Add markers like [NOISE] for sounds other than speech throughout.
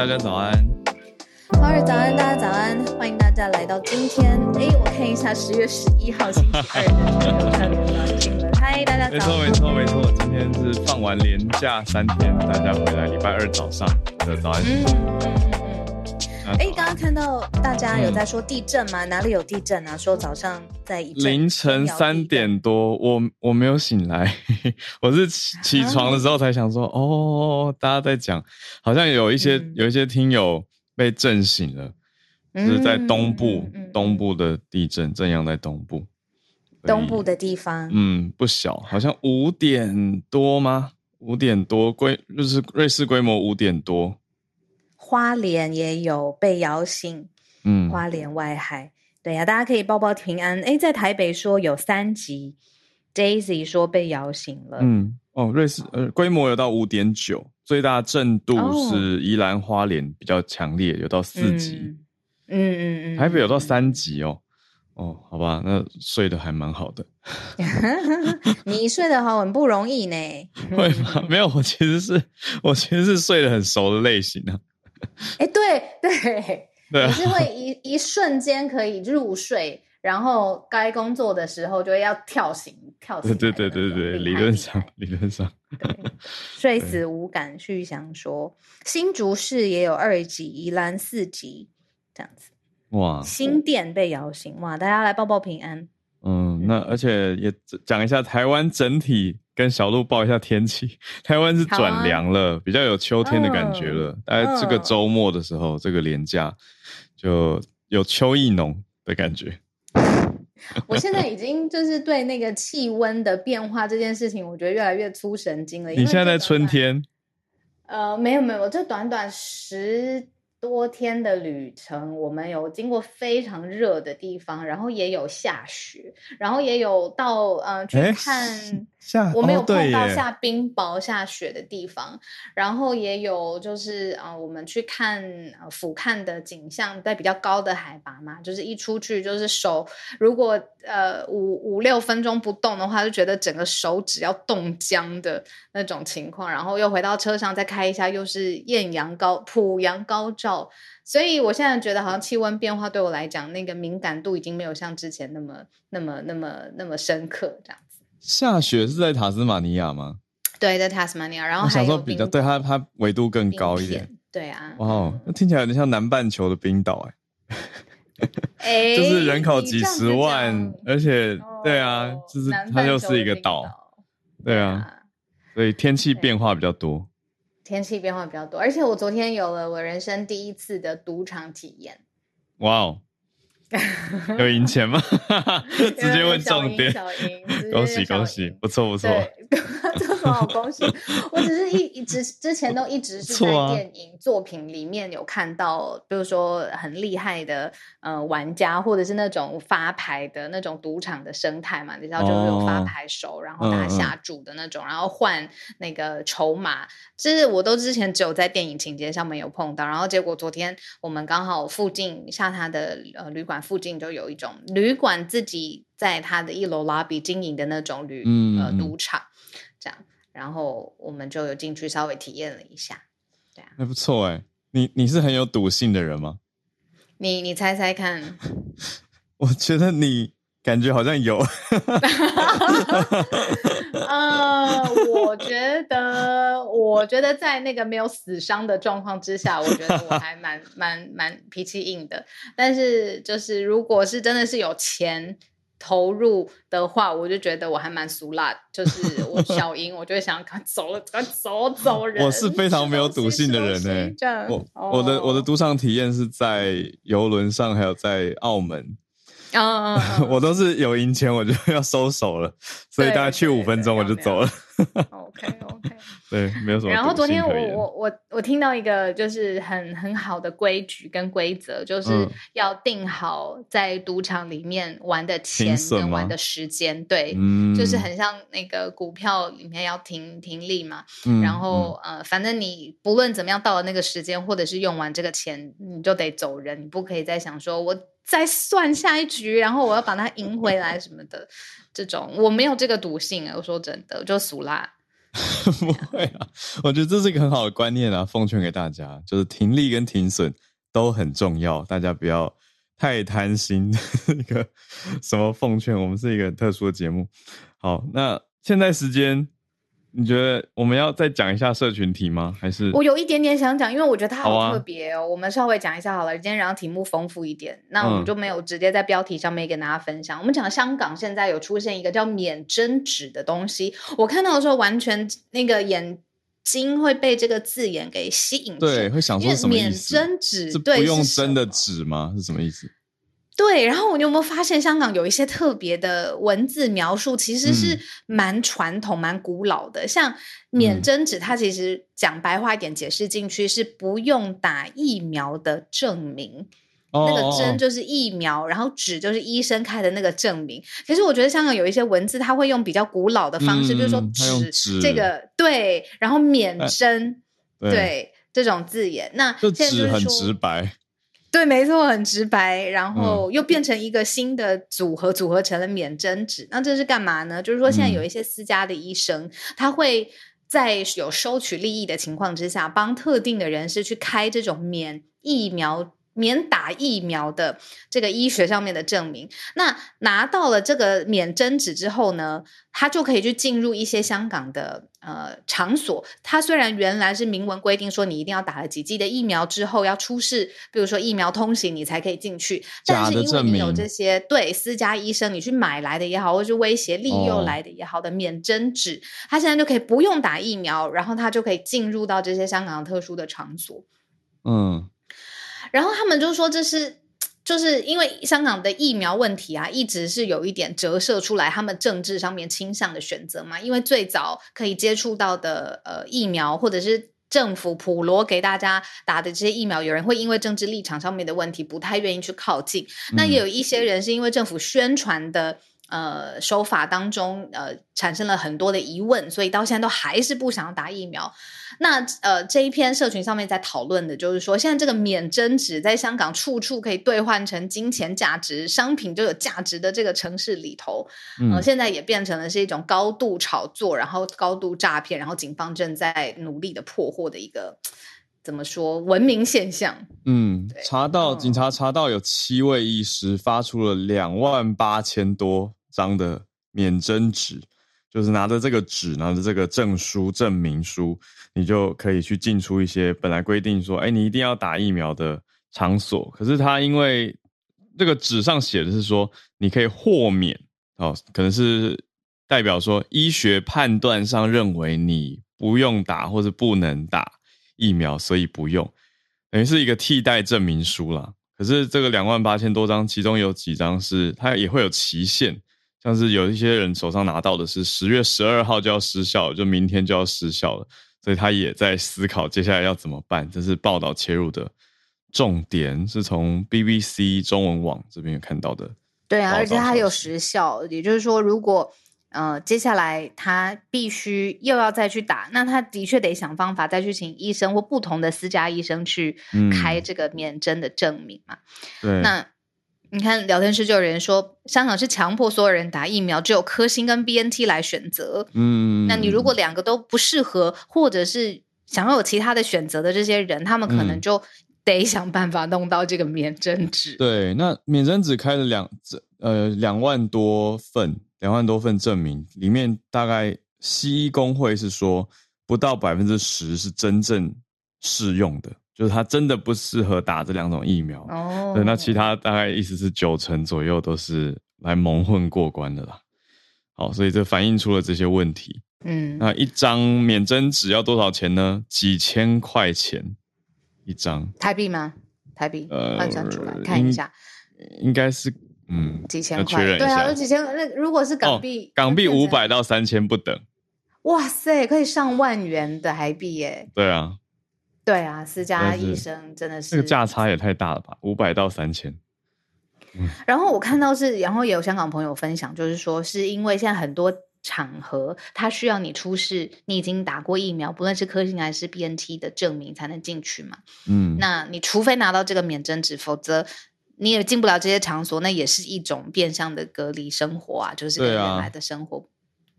大家早安。好日早安，大家早安，欢迎大家来到今天。哎，我看一下十月十一号星期二的特别新闻。嗨，大家早。没错，没错，没错。今天是放完连假三天，大家回来，礼拜二早上的早安。嗯哎，刚刚看到大家有在说地震吗？嗯、哪里有地震啊？说早上在凌晨三点多，我我没有醒来，[LAUGHS] 我是起起床的时候才想说，啊、哦，大家在讲，好像有一些、嗯、有一些听友被震醒了，嗯、就是在东部、东部的地震，震央在东部，东部的地方，嗯，不小，好像五点多吗？五点多规就是瑞士规模五点多。花莲也有被摇醒，嗯，花莲外海，对呀、啊，大家可以报报平安。哎，在台北说有三级，Daisy 说被摇醒了，嗯，哦，瑞士呃规模有到五点九，最大震度是宜兰花莲比较强烈，有到四级，嗯嗯嗯，嗯台北有到三级哦，哦，好吧，那睡得还蛮好的，[LAUGHS] 你睡得好很不容易呢，[LAUGHS] 会吗？没有，我其实是我其实是睡得很熟的类型啊。[LAUGHS] 哎，对对，对啊、你是会一一瞬间可以入睡，然后该工作的时候就要跳醒，跳醒。对对对对对，理论上理论上，睡死无感。旭翔说，新竹市也有二级，宜兰四级，这样子。哇！新店被摇醒，哇！大家来报报平安。嗯，那而且也讲一下台湾整体。跟小鹿报一下天气，台湾是转凉了，啊、比较有秋天的感觉了。大概、哦、这个周末的时候，哦、这个连假就有秋意浓的感觉。[LAUGHS] 我现在已经就是对那个气温的变化这件事情，我觉得越来越粗神经了。你现在在春天？呃，没有没有，这短短十。多天的旅程，我们有经过非常热的地方，然后也有下雪，然后也有到呃去看，下我没有碰到下冰雹、下雪的地方，然后也有就是啊、呃，我们去看呃俯瞰的景象，在比较高的海拔嘛，就是一出去就是手如果呃五五六分钟不动的话，就觉得整个手指要冻僵的那种情况，然后又回到车上再开一下，又是艳阳高普阳高照。所以，我现在觉得好像气温变化对我来讲，那个敏感度已经没有像之前那么、那么、那么、那么深刻这样子。下雪是在塔斯马尼亚吗？对，在塔斯马尼亚。然后还有比较，对它它纬度更高一点。对啊。哇、嗯，那听起来有点像南半球的冰岛哎。哎，[LAUGHS] [LAUGHS] 就是人口几十万，而且、哦、对啊，就是它就是一个岛。对啊。所以天气变化比较多。天气变化比较多，而且我昨天有了我人生第一次的赌场体验。哇哦！[LAUGHS] 有赢钱吗？[LAUGHS] 直接问重点。[LAUGHS] 小赢，恭喜恭喜，不错不错。这什么好恭喜？我只是一一直之前都一直是在电影作品里面有看到，比如说很厉害的呃玩家，或者是那种发牌的那种赌场的生态嘛，你知道就是有发牌手，然后他下注的那种，然后换那个筹码，就是我都之前只有在电影情节上面有碰到，然后结果昨天我们刚好附近下他的呃旅馆。附近就有一种旅馆自己在他的一楼 lobby 经营的那种旅、嗯、呃赌场，这样，然后我们就有进去稍微体验了一下，对啊，还不错哎，你你是很有赌性的人吗？你你猜猜看，[LAUGHS] 我觉得你。感觉好像有，呃，[LAUGHS] 我觉得，我觉得在那个没有死伤的状况之下，我觉得我还蛮蛮蛮脾气硬的。但是，就是如果是真的是有钱投入的话，我就觉得我还蛮俗辣。就是我小英，我就会想要赶走了，赶走走人。我是非常没有赌性的人呢、欸。我我的我的赌场体验是在游轮上，还有在澳门。啊，uh, uh, uh, 我都是有赢钱我就要收手了，所以大概去五分钟我就走了。[LAUGHS] OK OK，对，没有什么。然后昨天我我我我听到一个就是很很好的规矩跟规则，就是要定好在赌场里面玩的钱跟玩的时间，对，嗯、就是很像那个股票里面要停停利嘛。嗯、然后呃，反正你不论怎么样到了那个时间，或者是用完这个钱，你就得走人，你不可以再想说我。再算下一局，然后我要把它赢回来什么的，[LAUGHS] 这种我没有这个赌性啊！我说真的，我就俗辣。[LAUGHS] 不会啊，我觉得这是一个很好的观念啊，奉劝给大家，就是停利跟停损都很重要，大家不要太贪心。[LAUGHS] 一个什么奉劝？我们是一个特殊的节目。好，那现在时间。你觉得我们要再讲一下社群题吗？还是我有一点点想讲，因为我觉得它好特别哦。啊、我们稍微讲一下好了，今天让题目丰富一点，那我们就没有直接在标题上面跟大家分享。嗯、我们讲香港现在有出现一个叫免针纸的东西，我看到的时候完全那个眼睛会被这个字眼给吸引，对，会想说什么意思？免针纸，对不用针的纸吗？是什么意思？对，然后你有没有发现香港有一些特别的文字描述，其实是蛮传统、蛮古老的。像免针纸，它其实讲白话一点解释进去是不用打疫苗的证明。那个针就是疫苗，然后纸就是医生开的那个证明。其实我觉得香港有一些文字，它会用比较古老的方式，就是说纸这个对，然后免针对这种字眼。那就纸很直白。对，没错，很直白，然后又变成一个新的组合，嗯、组合成了免针纸。那这是干嘛呢？就是说，现在有一些私家的医生，嗯、他会在有收取利益的情况之下，帮特定的人士去开这种免疫苗。免打疫苗的这个医学上面的证明，那拿到了这个免针纸之后呢，他就可以去进入一些香港的呃场所。他虽然原来是明文规定说你一定要打了几剂的疫苗之后要出示，比如说疫苗通行，你才可以进去。但是因为你有这些对私家医生你去买来的也好，或是威胁利诱来的也好的免针纸，他现在就可以不用打疫苗，然后他就可以进入到这些香港特殊的场所。嗯。然后他们就说，这是就是因为香港的疫苗问题啊，一直是有一点折射出来他们政治上面倾向的选择嘛。因为最早可以接触到的呃疫苗，或者是政府普罗给大家打的这些疫苗，有人会因为政治立场上面的问题不太愿意去靠近。嗯、那也有一些人是因为政府宣传的。呃，手法当中，呃，产生了很多的疑问，所以到现在都还是不想要打疫苗。那呃，这一篇社群上面在讨论的就是说，现在这个免针纸在香港处处可以兑换成金钱价值商品，就有价值的这个城市里头，嗯、呃，现在也变成了是一种高度炒作，然后高度诈骗，然后警方正在努力的破获的一个怎么说文明现象？嗯，查到、嗯、警察查到有七位医师发出了两万八千多。张的免征纸，就是拿着这个纸，拿着这个证书、证明书，你就可以去进出一些本来规定说，哎，你一定要打疫苗的场所。可是他因为这个纸上写的是说，你可以豁免哦，可能是代表说医学判断上认为你不用打或者不能打疫苗，所以不用，等于是一个替代证明书啦。可是这个两万八千多张，其中有几张是它也会有期限。像是有一些人手上拿到的是十月十二号就要失效，就明天就要失效了，所以他也在思考接下来要怎么办。这是报道切入的重点，是从 BBC 中文网这边有看到的。对啊，而且它有时效，也就是说，如果呃接下来他必须又要再去打，那他的确得想方法再去请医生或不同的私家医生去开这个免针的证明嘛。嗯、对，那。你看聊天室就有人说，香港是强迫所有人打疫苗，只有科兴跟 BNT 来选择。嗯，那你如果两个都不适合，或者是想要有其他的选择的这些人，他们可能就得想办法弄到这个免针纸。[LAUGHS] 对，那免针纸开了两呃两万多份，两万多份证明里面，大概西医工会是说不到百分之十是真正适用的。就是它真的不适合打这两种疫苗哦，对，那其他大概意思是九成左右都是来蒙混过关的啦。好，所以这反映出了这些问题。嗯，那一张免针纸要多少钱呢？几千块钱一张，台币吗？台币，呃，换算出来看一下，应该是嗯几千块，对啊，有几千。那如果是港币，哦，港币五百到三千不等。哇塞，可以上万元的台币耶！对啊。对啊，私家医生真的是这个价差也太大了吧，五百到三千。嗯，然后我看到是，然后也有香港朋友分享，就是说是因为现在很多场合，他需要你出示你已经打过疫苗，不论是科兴还是 BNT 的证明才能进去嘛。嗯，那你除非拿到这个免针纸，否则你也进不了这些场所，那也是一种变相的隔离生活啊，就是跟原来的生活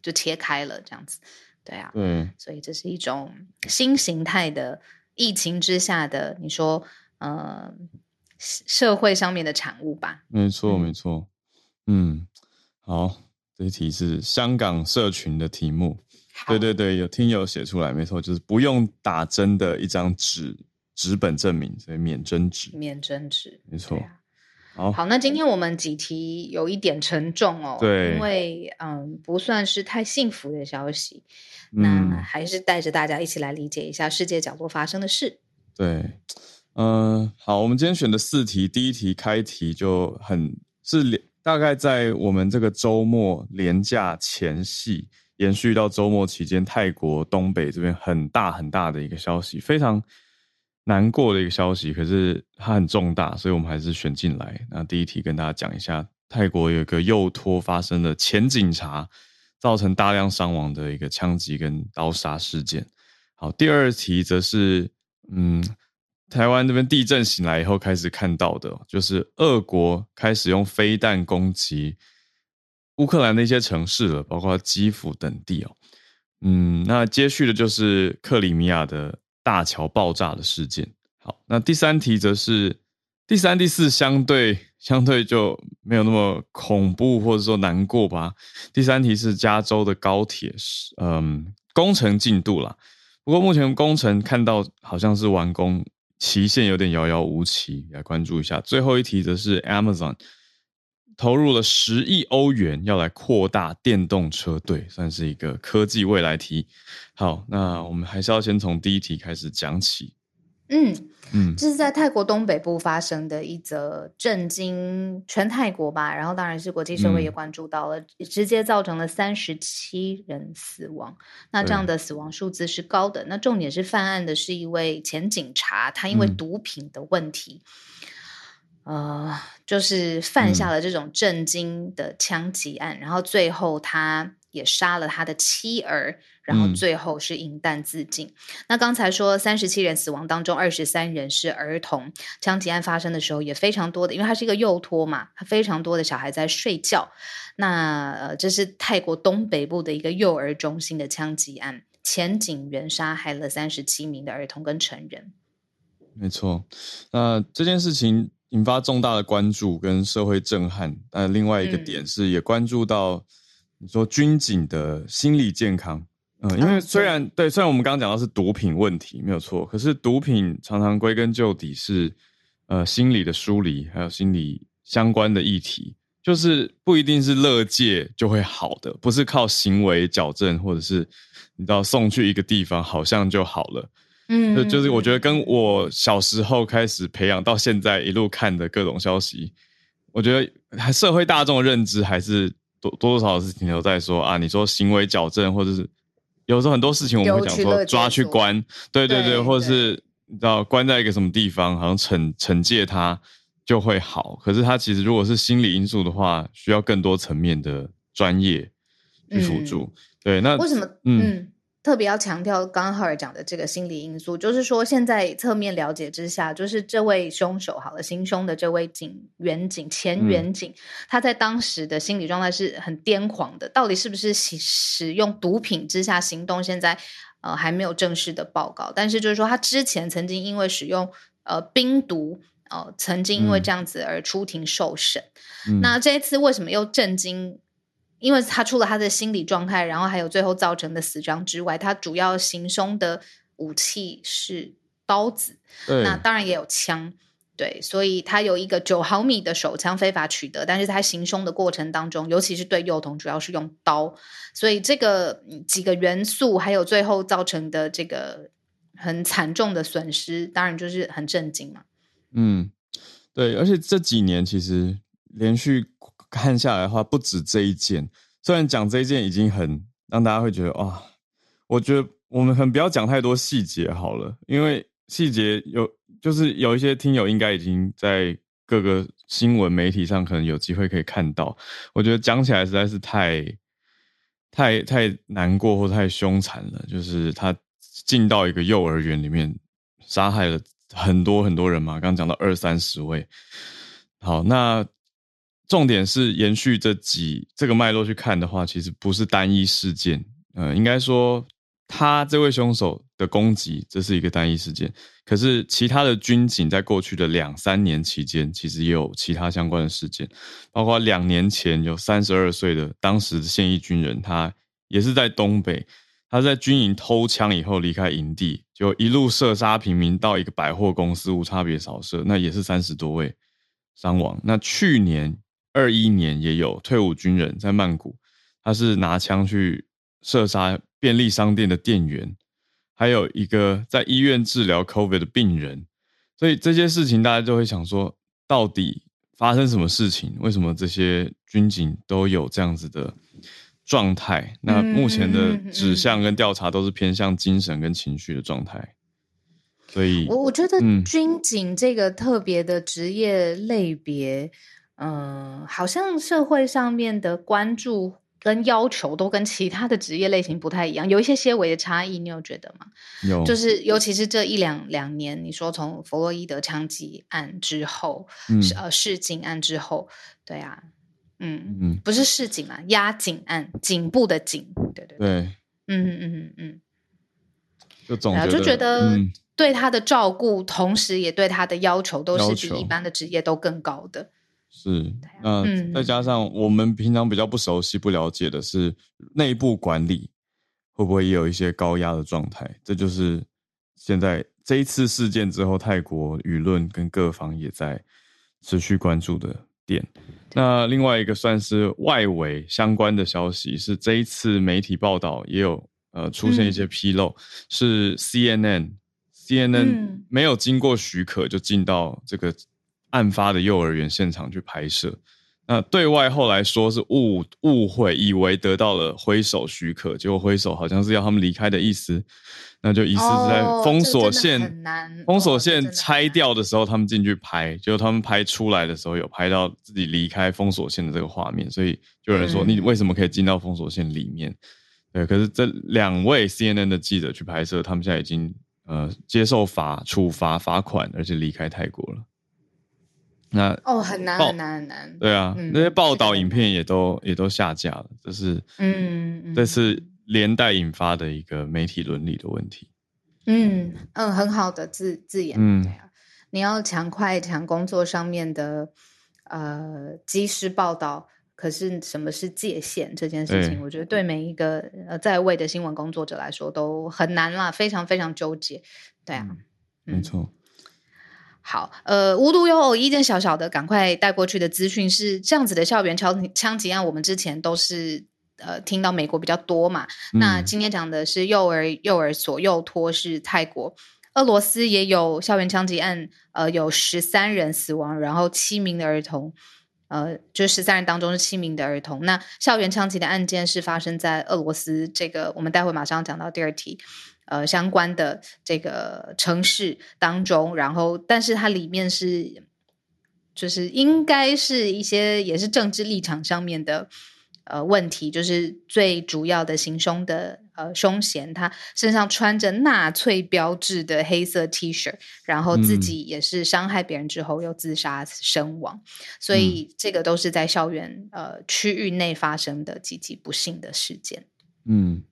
就切开了这样子。对啊，嗯，所以这是一种新形态的疫情之下的，你说，呃，社会上面的产物吧？没错，没错，嗯，好，这一题是香港社群的题目，对对对，有听友写出来，没错，就是不用打针的一张纸纸本证明，所以免针纸，免针纸，没错。好，好，那今天我们几题有一点沉重哦，对，因为嗯，不算是太幸福的消息，嗯，那还是带着大家一起来理解一下世界角落发生的事。对，嗯、呃，好，我们今天选的四题，第一题开题就很是大概在我们这个周末连假前夕，延续到周末期间，泰国东北这边很大很大的一个消息，非常。难过的一个消息，可是它很重大，所以我们还是选进来。那第一题跟大家讲一下，泰国有一个幼托发生的前警察造成大量伤亡的一个枪击跟刀杀事件。好，第二题则是，嗯，台湾这边地震醒来以后开始看到的，就是俄国开始用飞弹攻击乌克兰的一些城市了，包括基辅等地哦。嗯，那接续的就是克里米亚的。大桥爆炸的事件。好，那第三题则是第三、第四相对相对就没有那么恐怖或者说难过吧。第三题是加州的高铁，嗯，工程进度啦。不过目前工程看到好像是完工期限有点遥遥无期，来关注一下。最后一题则是 Amazon。投入了十亿欧元，要来扩大电动车队，算是一个科技未来题。好，那我们还是要先从第一题开始讲起。嗯嗯，这是在泰国东北部发生的一则震惊全泰国吧，然后当然是国际社会也关注到了，嗯、直接造成了三十七人死亡。那这样的死亡数字是高的。那重点是犯案的是一位前警察，他因为毒品的问题。嗯呃，就是犯下了这种震惊的枪击案，嗯，然后最后他也杀了他的妻儿，然后最后是饮弹自尽。嗯、那刚才说三十七人死亡当中，二十三人是儿童。枪击案发生的时候也非常多的，因为他是一个幼托嘛，他非常多的小孩在睡觉。那呃，这是泰国东北部的一个幼儿中心的枪击案，前警员杀害了三十七名的儿童跟成人。没错，那这件事情。引发重大的关注跟社会震撼，但另外一个点是也关注到你说军警的心理健康，嗯，因为虽然对，虽然我们刚刚讲到是毒品问题没有错，可是毒品常常归根究底是呃心理的疏离，还有心理相关的议题，就是不一定是乐界就会好的，不是靠行为矫正或者是你知道送去一个地方好像就好了。嗯，就就是我觉得跟我小时候开始培养到现在一路看的各种消息，我觉得还社会大众的认知还是多多多少少是停留在说啊，你说行为矫正，或者是有时候很多事情我们会讲说抓去关，对对对，或者是你知道关在一个什么地方，好像惩惩戒他就会好。可是他其实如果是心理因素的话，需要更多层面的专业去辅助。对，那为什么？嗯。特别要强调刚刚浩尔讲的这个心理因素，就是说现在侧面了解之下，就是这位凶手好了，行凶的这位警员警前员警，他在当时的心理状态是很癫狂的。到底是不是使使用毒品之下行动？现在呃还没有正式的报告，但是就是说他之前曾经因为使用呃冰毒，呃曾经因为这样子而出庭受审。嗯、那这一次为什么又震惊？因为他除了他的心理状态，然后还有最后造成的死伤之外，他主要行凶的武器是刀子，那当然也有枪，对，所以他有一个九毫米的手枪非法取得，但是他行凶的过程当中，尤其是对幼童，主要是用刀，所以这个几个元素，还有最后造成的这个很惨重的损失，当然就是很震惊嘛。嗯，对，而且这几年其实连续。看下来的话，不止这一件。虽然讲这一件已经很让大家会觉得哇，我觉得我们很不要讲太多细节好了，因为细节有就是有一些听友应该已经在各个新闻媒体上可能有机会可以看到。我觉得讲起来实在是太太太难过或太凶残了，就是他进到一个幼儿园里面，杀害了很多很多人嘛。刚刚讲到二三十位，好那。重点是延续这几这个脉络去看的话，其实不是单一事件，呃，应该说他这位凶手的攻击，这是一个单一事件。可是其他的军警在过去的两三年期间，其实也有其他相关的事件，包括两年前有三十二岁的当时的现役军人，他也是在东北，他在军营偷枪以后离开营地，就一路射杀平民到一个百货公司无差别扫射，那也是三十多位伤亡。那去年二一年也有退伍军人在曼谷，他是拿枪去射杀便利商店的店员。还有一个在医院治疗 COVID 的病人，所以这些事情大家就会想说，到底发生什么事情？为什么这些军警都有这样子的状态？那目前的指向跟调查都是偏向精神跟情绪的状态。所以，我我觉得军警这个特别的职业类别，嗯、呃，好像社会上面的关注。跟要求都跟其他的职业类型不太一样，有一些些微的差异，你有觉得吗？有，就是尤其是这一两两年，你说从弗洛伊德枪击案之后，嗯，呃，市警案之后，对啊，嗯嗯，不是市警啊，压警案，颈部的颈，对对对，嗯嗯嗯嗯，就总就觉得对他的照顾，嗯、同时也对他的要求都是比一般的职业都更高的。是，那再加上我们平常比较不熟悉、不了解的是内部管理会不会也有一些高压的状态？这就是现在这一次事件之后，泰国舆论跟各方也在持续关注的点。那另外一个算是外围相关的消息是，这一次媒体报道也有呃出现一些纰漏，嗯、是 CNN CNN 没有经过许可就进到这个。案发的幼儿园现场去拍摄，那对外后来说是误误会，以为得到了挥手许可，结果挥手好像是要他们离开的意思，那就疑似是在封锁线，哦、封锁线拆掉的时候，他们进去拍，结果他们拍出来的时候有拍到自己离开封锁线的这个画面，所以就有人说、嗯、你为什么可以进到封锁线里面？对，可是这两位 CNN 的记者去拍摄，他们现在已经呃接受罚处罚罚款，而且离开泰国了。那哦，很难很难很难。对啊，嗯、那些报道影片也都也都下架了，这是嗯，这是连带引发的一个媒体伦理的问题。嗯嗯，很好的字字眼。嗯，对啊，你要强快强工作上面的呃及时报道，可是什么是界限这件事情，对我觉得对每一个呃在位的新闻工作者来说都很难啦，非常非常纠结。对啊，嗯、没错。好，呃，无独有偶，一件小小的赶快带过去的资讯是这样子的：校园枪枪击案，我们之前都是呃听到美国比较多嘛。嗯、那今天讲的是幼儿幼儿所幼托是泰国，俄罗斯也有校园枪击案，呃，有十三人死亡，然后七名的儿童，呃，就十三人当中是七名的儿童。那校园枪击的案件是发生在俄罗斯，这个我们待会马上讲到第二题。呃，相关的这个城市当中，然后，但是它里面是，就是应该是一些也是政治立场上面的呃问题，就是最主要的行凶的呃凶嫌，他身上穿着纳粹标志的黑色 T 恤，然后自己也是伤害别人之后又自杀身亡，嗯、所以这个都是在校园呃区域内发生的极其不幸的事件。嗯。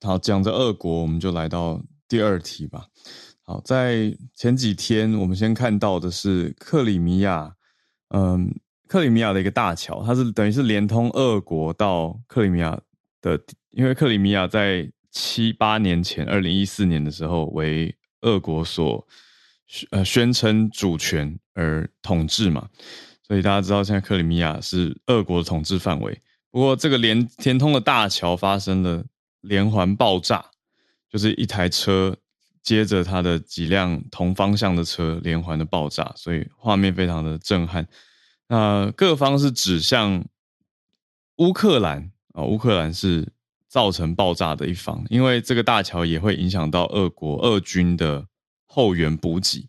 好，讲着俄国，我们就来到第二题吧。好，在前几天，我们先看到的是克里米亚，嗯，克里米亚的一个大桥，它是等于是连通俄国到克里米亚的，因为克里米亚在七八年前，二零一四年的时候为俄国所宣呃宣称主权而统治嘛，所以大家知道现在克里米亚是俄国的统治范围。不过，这个连连通的大桥发生了。连环爆炸，就是一台车接着它的几辆同方向的车连环的爆炸，所以画面非常的震撼。那各方是指向乌克兰啊，乌克兰是造成爆炸的一方，因为这个大桥也会影响到俄国俄军的后援补给。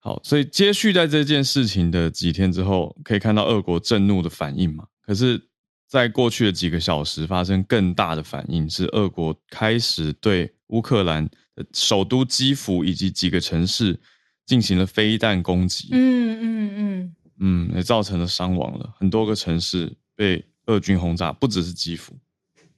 好，所以接续在这件事情的几天之后，可以看到俄国震怒的反应嘛？可是。在过去的几个小时，发生更大的反应，是俄国开始对乌克兰的首都基辅以及几个城市进行了飞弹攻击。嗯嗯嗯，嗯，也造成了伤亡了，很多个城市被俄军轰炸，不只是基辅。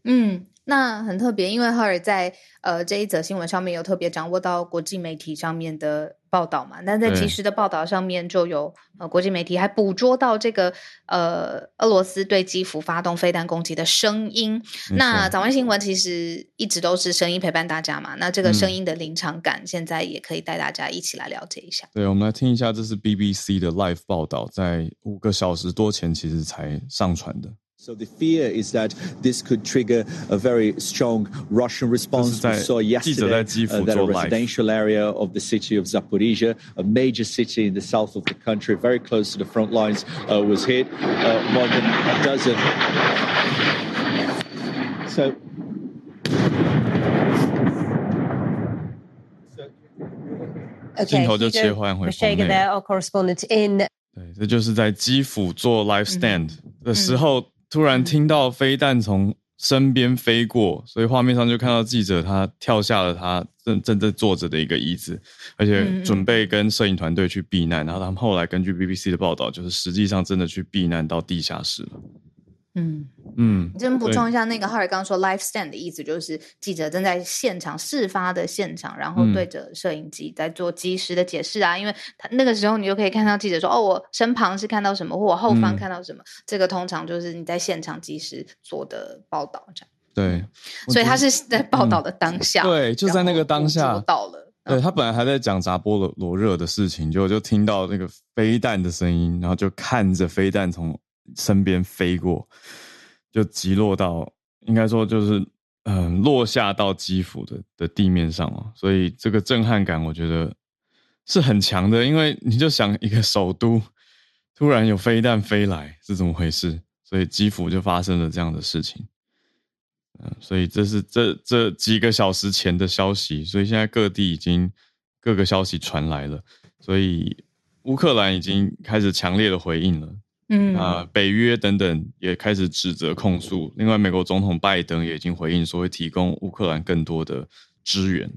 嗯。那很特别，因为 Hur 在呃这一则新闻上面有特别掌握到国际媒体上面的报道嘛，但在即时的报道上面就有呃国际媒体还捕捉到这个呃俄罗斯对基辅发动飞弹攻击的声音。那早安新闻其实一直都是声音陪伴大家嘛，那这个声音的临场感现在也可以带大家一起来了解一下。对，我们来听一下，这是 BBC 的 live 报道，在五个小时多前其实才上传的。So the fear is that this could trigger a very strong Russian response. We saw yesterday uh, that a residential area of the city of Zaporizhia, a major city in the south of the country, very close to the front lines, uh, was hit. Uh, more than a dozen. So. Okay, 镜头就切换回棚内。Our correspondent in. 对，这就是在基辅做 live stand 的时候。 突然听到飞弹从身边飞过，所以画面上就看到记者他跳下了他正正在坐着的一个椅子，而且准备跟摄影团队去避难。然后他们后来根据 BBC 的报道，就是实际上真的去避难到地下室了。嗯嗯，这边补充一下，那个哈尔刚说 live stand 的意思就是记者正在现场事发的现场，然后对着摄影机在做及时的解释啊，嗯、因为他那个时候你就可以看到记者说，哦，我身旁是看到什么，或我后方看到什么，嗯、这个通常就是你在现场及时做的报道这样。对，所以他是在报道的当下，嗯、对，就在那个当下到了。对，他本来还在讲扎波罗罗热的事情，就就听到那个飞弹的声音，然后就看着飞弹从身边飞过。就击落到，应该说就是，嗯、落下到基辅的的地面上哦，所以这个震撼感，我觉得是很强的。因为你就想一个首都突然有飞弹飞来是怎么回事？所以基辅就发生了这样的事情。嗯、所以这是这这几个小时前的消息，所以现在各地已经各个消息传来了，所以乌克兰已经开始强烈的回应了。嗯啊，北约等等也开始指责控诉。另外，美国总统拜登也已经回应说会提供乌克兰更多的支援。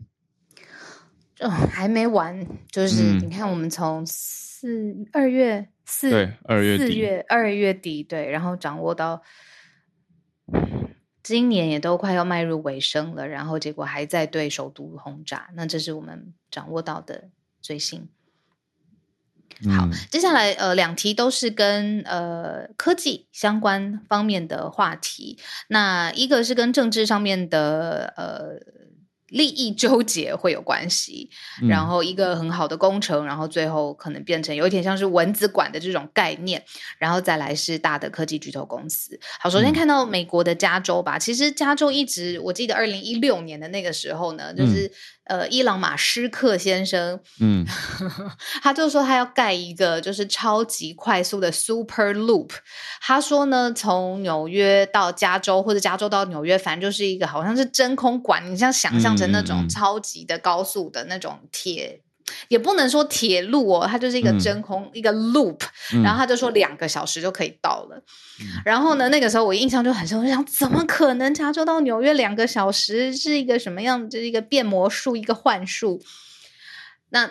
哦还没完，就是你看，我们从四二月四对二月四月二月底对，然后掌握到今年也都快要迈入尾声了，然后结果还在对首都轰炸。那这是我们掌握到的最新。好，接下来呃两题都是跟呃科技相关方面的话题，那一个是跟政治上面的呃。利益纠结会有关系，然后一个很好的工程，然后最后可能变成有一点像是蚊子馆的这种概念，然后再来是大的科技巨头公司。好，首先看到美国的加州吧，其实加州一直，我记得二零一六年的那个时候呢，就是。呃，伊朗马斯克先生，嗯，[LAUGHS] 他就说他要盖一个就是超级快速的 Super Loop。他说呢，从纽约到加州或者加州到纽约，反正就是一个好像是真空管，你像想象成那种超级的高速的那种铁。也不能说铁路哦，它就是一个真空、嗯、一个 loop，然后他就说两个小时就可以到了。嗯、然后呢，那个时候我印象就很深，我就想怎么可能加州到纽约两个小时是一个什么样？就是一个变魔术，一个幻术。那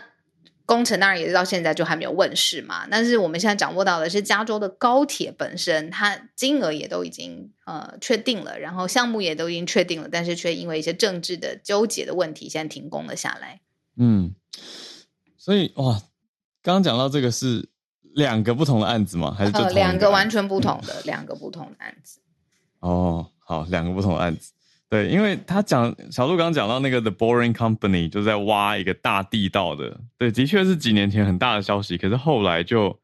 工程当然也是到现在就还没有问世嘛。但是我们现在掌握到的是加州的高铁本身，它金额也都已经呃确定了，然后项目也都已经确定了，但是却因为一些政治的纠结的问题，现在停工了下来。嗯。所以哇，刚刚讲到这个是两个不同的案子吗？还是就同两个完全不同的 [LAUGHS] 两个不同的案子？哦，好，两个不同的案子。对，因为他讲小鹿刚刚讲到那个 The Boring Company 就在挖一个大地道的，对，的确是几年前很大的消息，可是后来就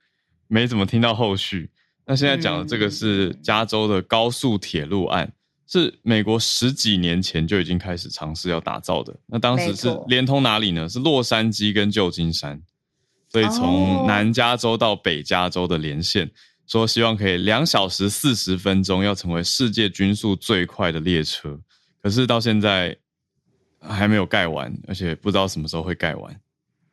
没怎么听到后续。那现在讲的这个是加州的高速铁路案。是美国十几年前就已经开始尝试要打造的。那当时是连通哪里呢？是洛杉矶跟旧金山，所以从南加州到北加州的连线，说希望可以两小时四十分钟，要成为世界均速最快的列车。可是到现在还没有盖完，而且不知道什么时候会盖完。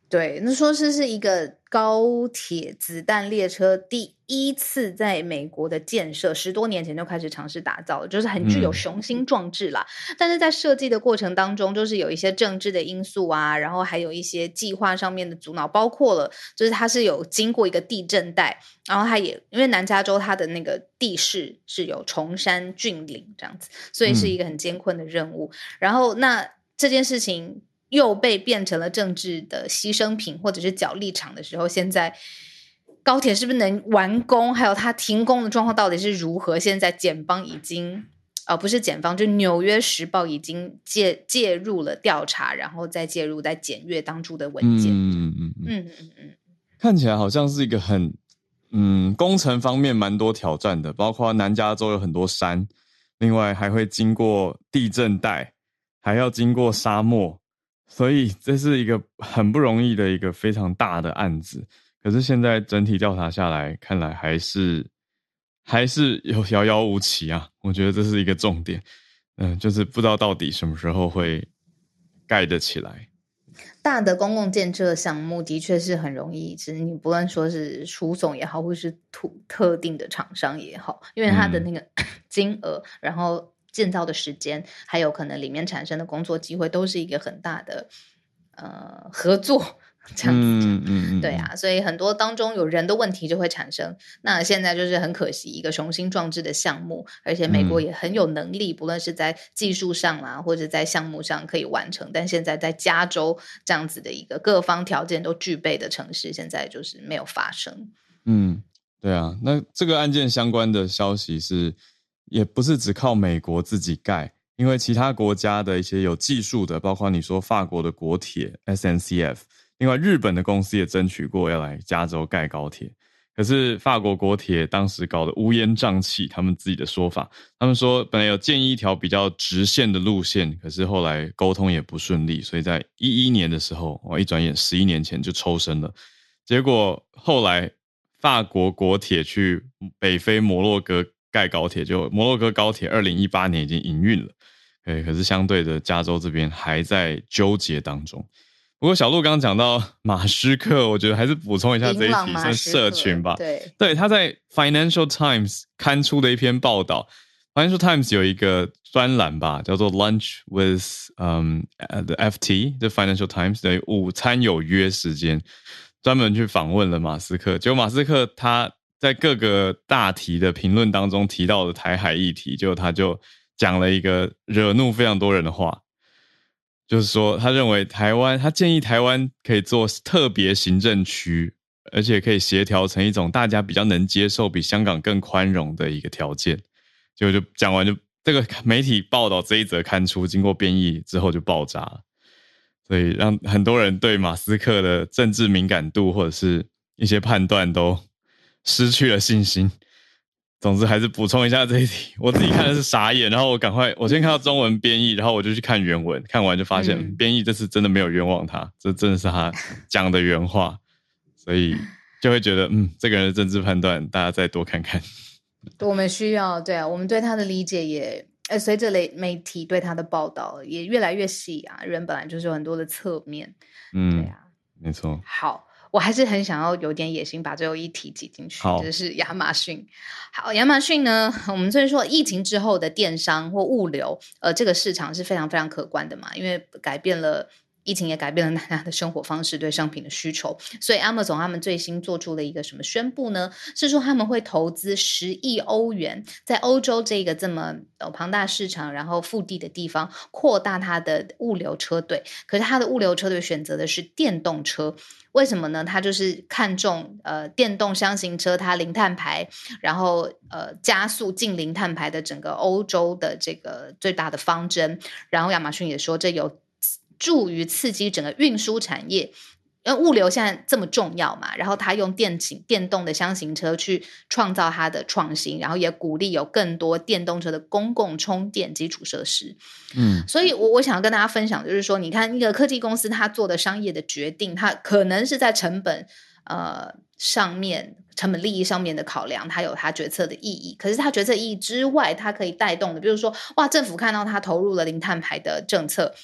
对，那说是是一个高铁子弹列车第一次在美国的建设，十多年前就开始尝试打造，就是很具有雄心壮志啦。嗯、但是在设计的过程当中，就是有一些政治的因素啊，然后还有一些计划上面的阻挠，包括了就是它是有经过一个地震带，然后它也因为南加州它的那个地势是有崇山峻岭这样子，所以是一个很艰困的任务。嗯、然后那这件事情。又被变成了政治的牺牲品，或者是角力场的时候，现在高铁是不是能完工？还有它停工的状况到底是如何？现在检方已经，呃，不是检方，就《纽约时报》已经介介入了调查，然后再介入在检阅当初的文件。嗯嗯嗯嗯嗯嗯，看起来好像是一个很嗯工程方面蛮多挑战的，包括南加州有很多山，另外还会经过地震带，还要经过沙漠。所以这是一个很不容易的一个非常大的案子，可是现在整体调查下来，看来还是还是有遥遥无期啊。我觉得这是一个重点，嗯，就是不知道到底什么时候会盖得起来。大的公共建设项目的确是很容易，其实你不论说是输送也好，或是土特定的厂商也好，因为它的那个 [COUGHS] 金额，然后。建造的时间，还有可能里面产生的工作机会，都是一个很大的呃合作这样子。嗯嗯嗯，对啊，所以很多当中有人的问题就会产生。那现在就是很可惜，一个雄心壮志的项目，而且美国也很有能力，嗯、不论是在技术上啊，或者在项目上可以完成。但现在在加州这样子的一个各方条件都具备的城市，现在就是没有发生。嗯，对啊，那这个案件相关的消息是。也不是只靠美国自己盖，因为其他国家的一些有技术的，包括你说法国的国铁 SNCF，另外日本的公司也争取过要来加州盖高铁，可是法国国铁当时搞得乌烟瘴气，他们自己的说法，他们说本来有建议一条比较直线的路线，可是后来沟通也不顺利，所以在一一年的时候，我一转眼十一年前就抽身了，结果后来法国国铁去北非摩洛哥。盖高铁，就摩洛哥高铁，二零一八年已经营运了，对，可是相对的，加州这边还在纠结当中。不过小鹿刚刚讲到马斯克，我觉得还是补充一下这一题，算社群吧。对，对，他在 Financial Times 刊出的一篇报道，Financial Times 有一个专栏吧，叫做 Lunch with 嗯、um, the FT，就 Financial Times 等于午餐有约时间，专门去访问了马斯克。结果马斯克他。在各个大题的评论当中提到的台海议题，就他就讲了一个惹怒非常多人的话，就是说他认为台湾，他建议台湾可以做特别行政区，而且可以协调成一种大家比较能接受、比香港更宽容的一个条件。结果就讲完，就这个媒体报道这一则刊出，经过编译之后就爆炸了，所以让很多人对马斯克的政治敏感度或者是一些判断都。失去了信心。总之，还是补充一下这一题。我自己看的是傻眼，然后我赶快，我先看到中文编译，然后我就去看原文。看完就发现，编译这次真的没有冤枉他，这真的是他 [LAUGHS] 讲的原话，所以就会觉得，嗯，这个人的政治判断，大家再多看看。我们需要，对啊，我们对他的理解也，呃，随着媒媒体对他的报道也越来越细啊。人本来就是有很多的侧面，嗯，对啊，没错。好。我还是很想要有点野心，把最后一题挤进去，就是亚马逊。好，亚马逊呢，我们就是说疫情之后的电商或物流，呃，这个市场是非常非常可观的嘛，因为改变了。疫情也改变了大家的生活方式，对商品的需求，所以 Amazon 他们最新做出了一个什么宣布呢？是说他们会投资十亿欧元，在欧洲这个这么庞大市场，然后腹地的地方扩大它的物流车队。可是它的物流车队选择的是电动车，为什么呢？它就是看中呃电动箱型车，它零碳排，然后呃加速近零碳排的整个欧洲的这个最大的方针。然后亚马逊也说这有。助于刺激整个运输产业，因为物流现在这么重要嘛，然后他用电型电动的箱型车去创造它的创新，然后也鼓励有更多电动车的公共充电基础设施。嗯，所以我我想要跟大家分享，就是说，你看一个科技公司它做的商业的决定，它可能是在成本呃上面、成本利益上面的考量，它有它决策的意义。可是它决策意义之外，它可以带动的，比如说，哇，政府看到它投入了零碳排的政策。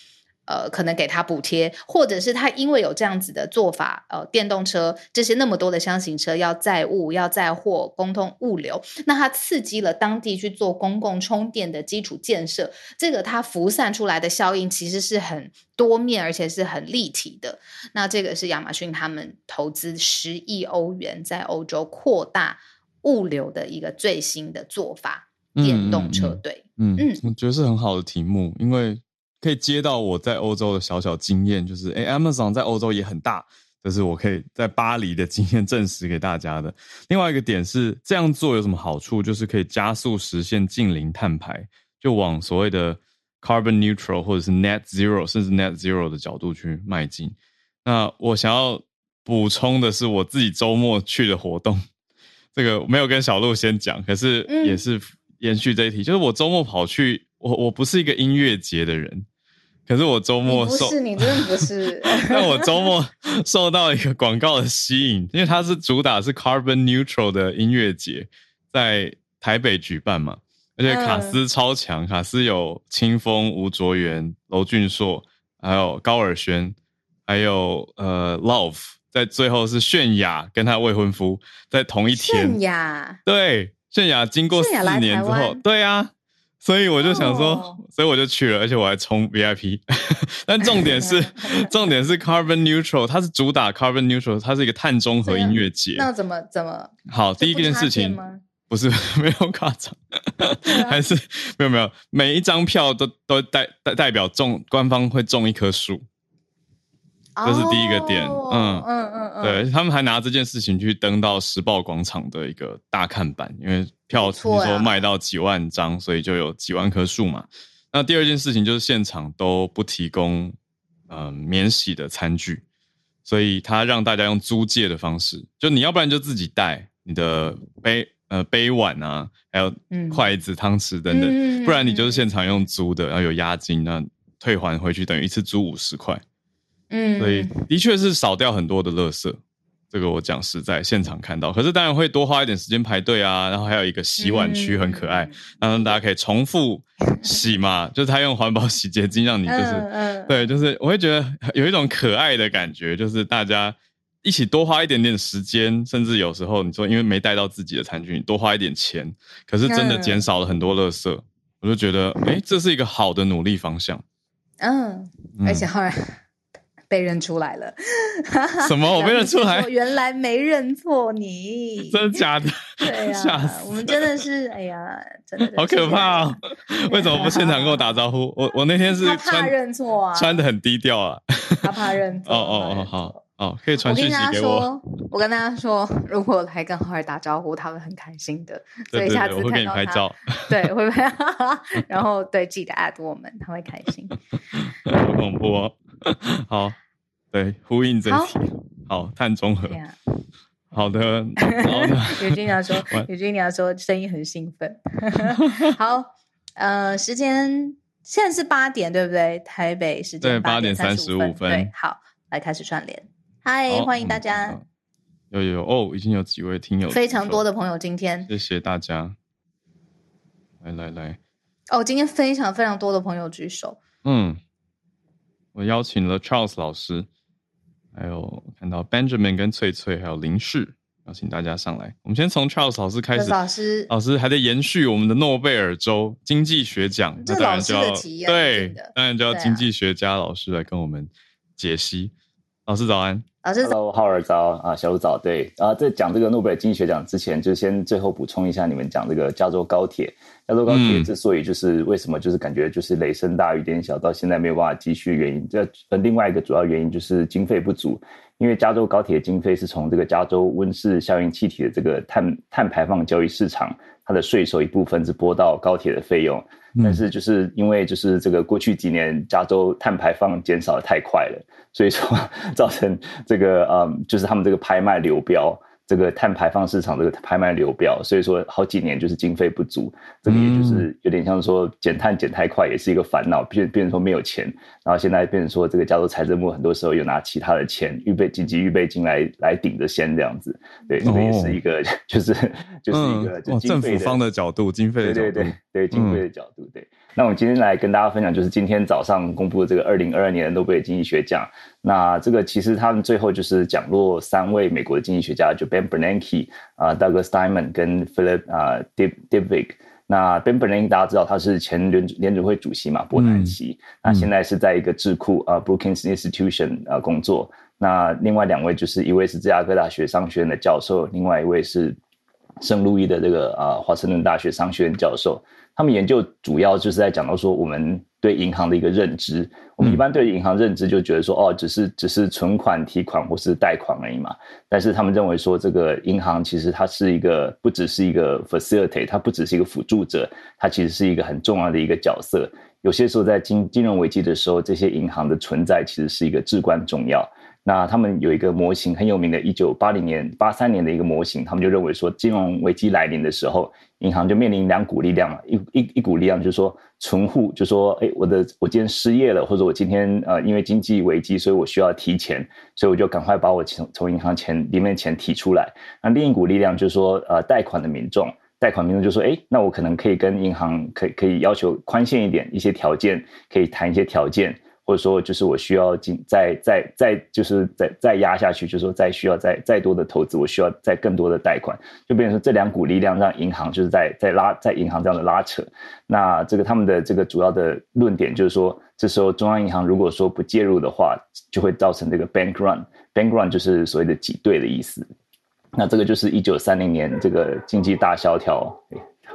呃，可能给他补贴，或者是他因为有这样子的做法，呃，电动车这些那么多的箱型车要载物、要载货、公通物流，那它刺激了当地去做公共充电的基础建设，这个它辐散出来的效应其实是很多面，而且是很立体的。那这个是亚马逊他们投资十亿欧元在欧洲扩大物流的一个最新的做法，电动车队。嗯嗯，嗯，我觉得是很好的题目，因为。可以接到我在欧洲的小小经验，就是诶，Amazon 在欧洲也很大，这是我可以在巴黎的经验证实给大家的。另外一个点是，这样做有什么好处？就是可以加速实现近零碳排，就往所谓的 carbon neutral 或者是 net zero 甚至 net zero 的角度去迈进。那我想要补充的是，我自己周末去的活动，[LAUGHS] 这个没有跟小鹿先讲，可是也是延续这一题，嗯、就是我周末跑去，我我不是一个音乐节的人。可是我周末受，不是你真的不是。[LAUGHS] 但我周末受到一个广告的吸引，因为它是主打是 carbon neutral 的音乐节，在台北举办嘛，而且卡斯超强，卡斯有清风、吴卓源、娄俊硕，还有高尔宣，还有呃 Love，在最后是泫雅跟他未婚夫在同一天。泫雅对，泫雅经过四年之后，对啊。所以我就想说，oh. 所以我就去了，而且我还充 VIP。[LAUGHS] 但重点是，[LAUGHS] 重点是 Carbon Neutral，它是主打 Carbon Neutral，它是一个碳中和音乐节。那怎么怎么？好，第一件事情不是 [LAUGHS] 没有夸张，还是没有没有，每一张票都都代代代表种官方会种一棵树。这是第一个点，oh, 嗯嗯嗯嗯，对，他们还拿这件事情去登到时报广场的一个大看板，因为票听说卖到几万张，所以就有几万棵树嘛。那第二件事情就是现场都不提供嗯、呃、免洗的餐具，所以他让大家用租借的方式，就你要不然就自己带你的杯呃杯碗啊，还有筷子、汤匙等等，嗯、不然你就是现场用租的，然后有押金，那退还回去等于一次租五十块。嗯，所以的确是少掉很多的垃圾，这个我讲实在，现场看到。可是当然会多花一点时间排队啊，然后还有一个洗碗区很可爱，让、嗯、大家可以重复洗嘛，[LAUGHS] 就是他用环保洗洁精让你就是，嗯嗯、对，就是我会觉得有一种可爱的感觉，就是大家一起多花一点点时间，甚至有时候你说因为没带到自己的餐具，你多花一点钱，可是真的减少了很多垃圾，嗯、我就觉得哎，这是一个好的努力方向。嗯，而且后来。被认出来了，[LAUGHS] 什么？我被认出来？[LAUGHS] 原来没认错你，[LAUGHS] 真的假的？对啊，我们真的是，哎呀，真的好可怕哦！为什么不现场跟我打招呼？我我那天是怕认错啊，穿的很低调啊，他怕认错。哦哦哦，好哦，可以传讯息给我。我跟大家说，如果来跟浩尔打招呼，他会很开心的。所以下次我会给你拍照，对，会拍。然后对，记得 at 我们，他会开心。好恐怖哦！[LAUGHS] 好。对，呼应这一题，好，好碳中和，啊、好的，好的。[LAUGHS] 尤金亚说，尤金亚说，声音很兴奋。[LAUGHS] 好，呃，时间现在是八点，对不对？台北时间八点三十五分。对，好，来开始串联。嗨，欢迎大家。有有有哦，已经有几位听友，非常多的朋友，今天谢谢大家。来来来，哦，今天非常非常多的朋友举手。嗯，我邀请了 Charles 老师。还有看到 Benjamin 跟翠翠，还有林氏，邀请大家上来。我们先从 Charles 老师开始。老师，老师还在延续我们的诺贝尔州经济学奖，那当然就要对，当然就要经济学家老师来跟我们解析。老师早安。老师早，浩尔早啊，小鲁早。对啊，在讲这个诺贝尔经济学奖之前，就先最后补充一下，你们讲这个加州高铁。加州高铁之所以就是为什么就是感觉就是雷声大雨点小，到现在没有办法继续的原因，这呃另外一个主要原因就是经费不足，因为加州高铁的经费是从这个加州温室效应气体的这个碳碳排放交易市场，它的税收一部分是拨到高铁的费用，但是就是因为就是这个过去几年加州碳排放减少的太快了。所以说，[LAUGHS] 造成这个嗯，就是他们这个拍卖流标，这个碳排放市场这个拍卖流标，所以说好几年就是经费不足，这个也就是有点像说减碳减太快，也是一个烦恼，变变成说没有钱，然后现在变成说这个加州财政部很多时候又拿其他的钱预备紧急预备金来来顶着先这样子，对，这个也是一个 [LAUGHS] 就是就是一个政府方的角度，经费的角度，对对对。对，金贵的角度，对。那我们今天来跟大家分享，就是今天早上公布的这个二零二二年的诺贝尔经济学奖。那这个其实他们最后就是奖落三位美国的经济学家，就 Ben Bernanke 啊、Douglas Steinman 跟 Philip 啊 Dybvig。那 Ben Bernanke 大家知道他是前联联准会主席嘛，伯南奇。嗯、那现在是在一个智库啊 Brookings Institution 啊工作。那另外两位就是一位是芝加哥大学商学院的教授，另外一位是圣路易的这个啊华盛顿大学商学院教授。他们研究主要就是在讲到说，我们对银行的一个认知。我们一般对银行认知就觉得说，哦，只是只是存款、提款或是贷款而已嘛。但是他们认为说，这个银行其实它是一个不只是一个 facilitate，它不只是一个辅助者，它其实是一个很重要的一个角色。有些时候在金金融危机的时候，这些银行的存在其实是一个至关重要。那他们有一个模型很有名的，一九八零年、八三年的一个模型，他们就认为说，金融危机来临的时候，银行就面临两股力量嘛，一一一股力量就是说，存户就说，哎，我的我今天失业了，或者我今天呃因为经济危机，所以我需要提钱，所以我就赶快把我从从银行钱里面钱提出来。那另一股力量就是说，呃，贷款的民众，贷款民众就说，哎，那我可能可以跟银行可以可以要求宽限一点，一些条件，可以谈一些条件。或者说，就是我需要进再再再，就是再再压下去，就是说再需要再再多的投资，我需要再更多的贷款，就变成说这两股力量让银行就是在在拉在银行这样的拉扯。那这个他们的这个主要的论点就是说，这时候中央银行如果说不介入的话，就会造成这个 bank run。bank run 就是所谓的挤兑的意思。那这个就是一九三零年这个经济大萧条。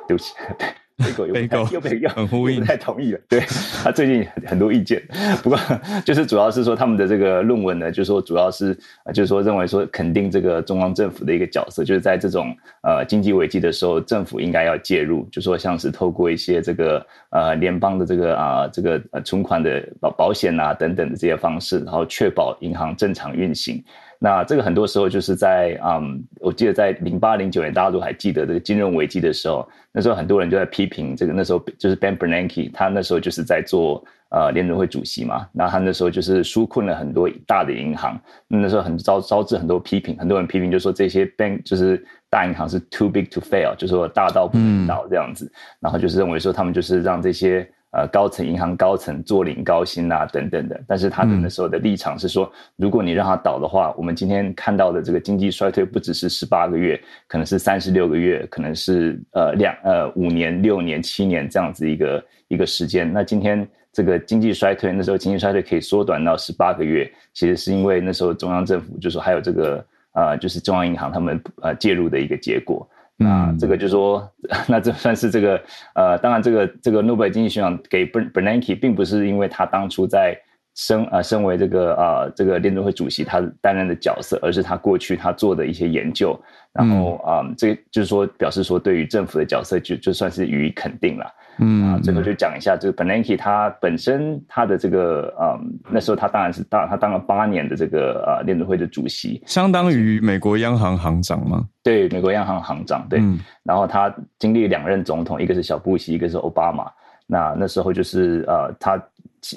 对不起，对 [LAUGHS] 对。被狗又被狗又被狗很呼应，不太同意了。对，[LAUGHS] 他最近很多意见，不过就是主要是说他们的这个论文呢，就是说主要是就是说认为说肯定这个中央政府的一个角色，就是在这种呃经济危机的时候，政府应该要介入，就说像是透过一些这个呃联邦的这个啊、这个呃存款的保保险啊等等的这些方式，然后确保银行正常运行。那这个很多时候就是在嗯，我记得在零八零九年，大家都还记得这个金融危机的时候，那时候很多人就在批评这个，那时候就是 Ben Bernanke，他那时候就是在做呃联准会主席嘛，那他那时候就是纾困了很多大的银行，那时候很招招致很多批评，很多人批评就说这些 bank 就是大银行是 too big to fail，就是说大到不能倒这样子，然后就是认为说他们就是让这些。呃，高层银行高层坐领高薪啊，等等的。但是他的那时候的立场是说，如果你让他倒的话，我们今天看到的这个经济衰退不只是十八个月，可能是三十六个月，可能是呃两呃五年、六年、七年这样子一个一个时间。那今天这个经济衰退，那时候经济衰退可以缩短到十八个月，其实是因为那时候中央政府就说还有这个呃，就是中央银行他们呃介入的一个结果。那这个就是说，[LAUGHS] 那这算是这个呃，当然这个这个诺贝尔经济学奖给 Bernanke 并不是因为他当初在身呃身为这个呃这个联准会主席他担任的角色，而是他过去他做的一些研究，然后啊、嗯呃，这就是说表示说对于政府的角色就就算是予以肯定了。嗯，啊，最后就讲一下这个 Bernanke 他本身他的这个啊、嗯，那时候他当然是当他当了八年的这个啊联准会的主席，相当于美国央行行长吗？对，美国央行行长对。嗯、然后他经历两任总统，一个是小布希，一个是奥巴马。那那时候就是呃，他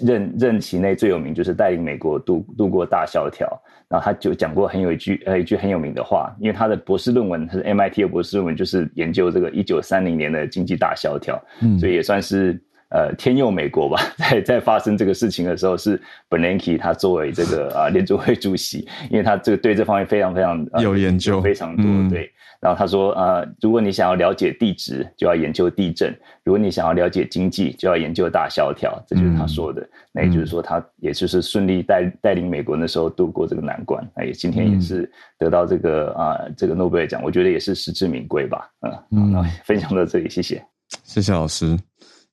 任任期内最有名就是带领美国度度过大萧条。然后他就讲过很有一句呃一句很有名的话，因为他的博士论文他是 MIT 的博士论文，就是研究这个一九三零年的经济大萧条，嗯，所以也算是呃天佑美国吧。[LAUGHS] 在在发生这个事情的时候，是 Bernanke 他作为这个啊联储会主席，因为他这个对这方面非常非常、呃、有研究，非常多，嗯、对。然后他说：“呃，如果你想要了解地质，就要研究地震；如果你想要了解经济，就要研究大萧条。”这就是他说的。嗯、那也就是说，他也就是顺利带带领美国那时候度过这个难关。哎，今天也是得到这个啊、这个诺贝尔奖，我觉得也是实至名归吧。嗯，嗯好，那分享到这里，谢谢，谢谢老师。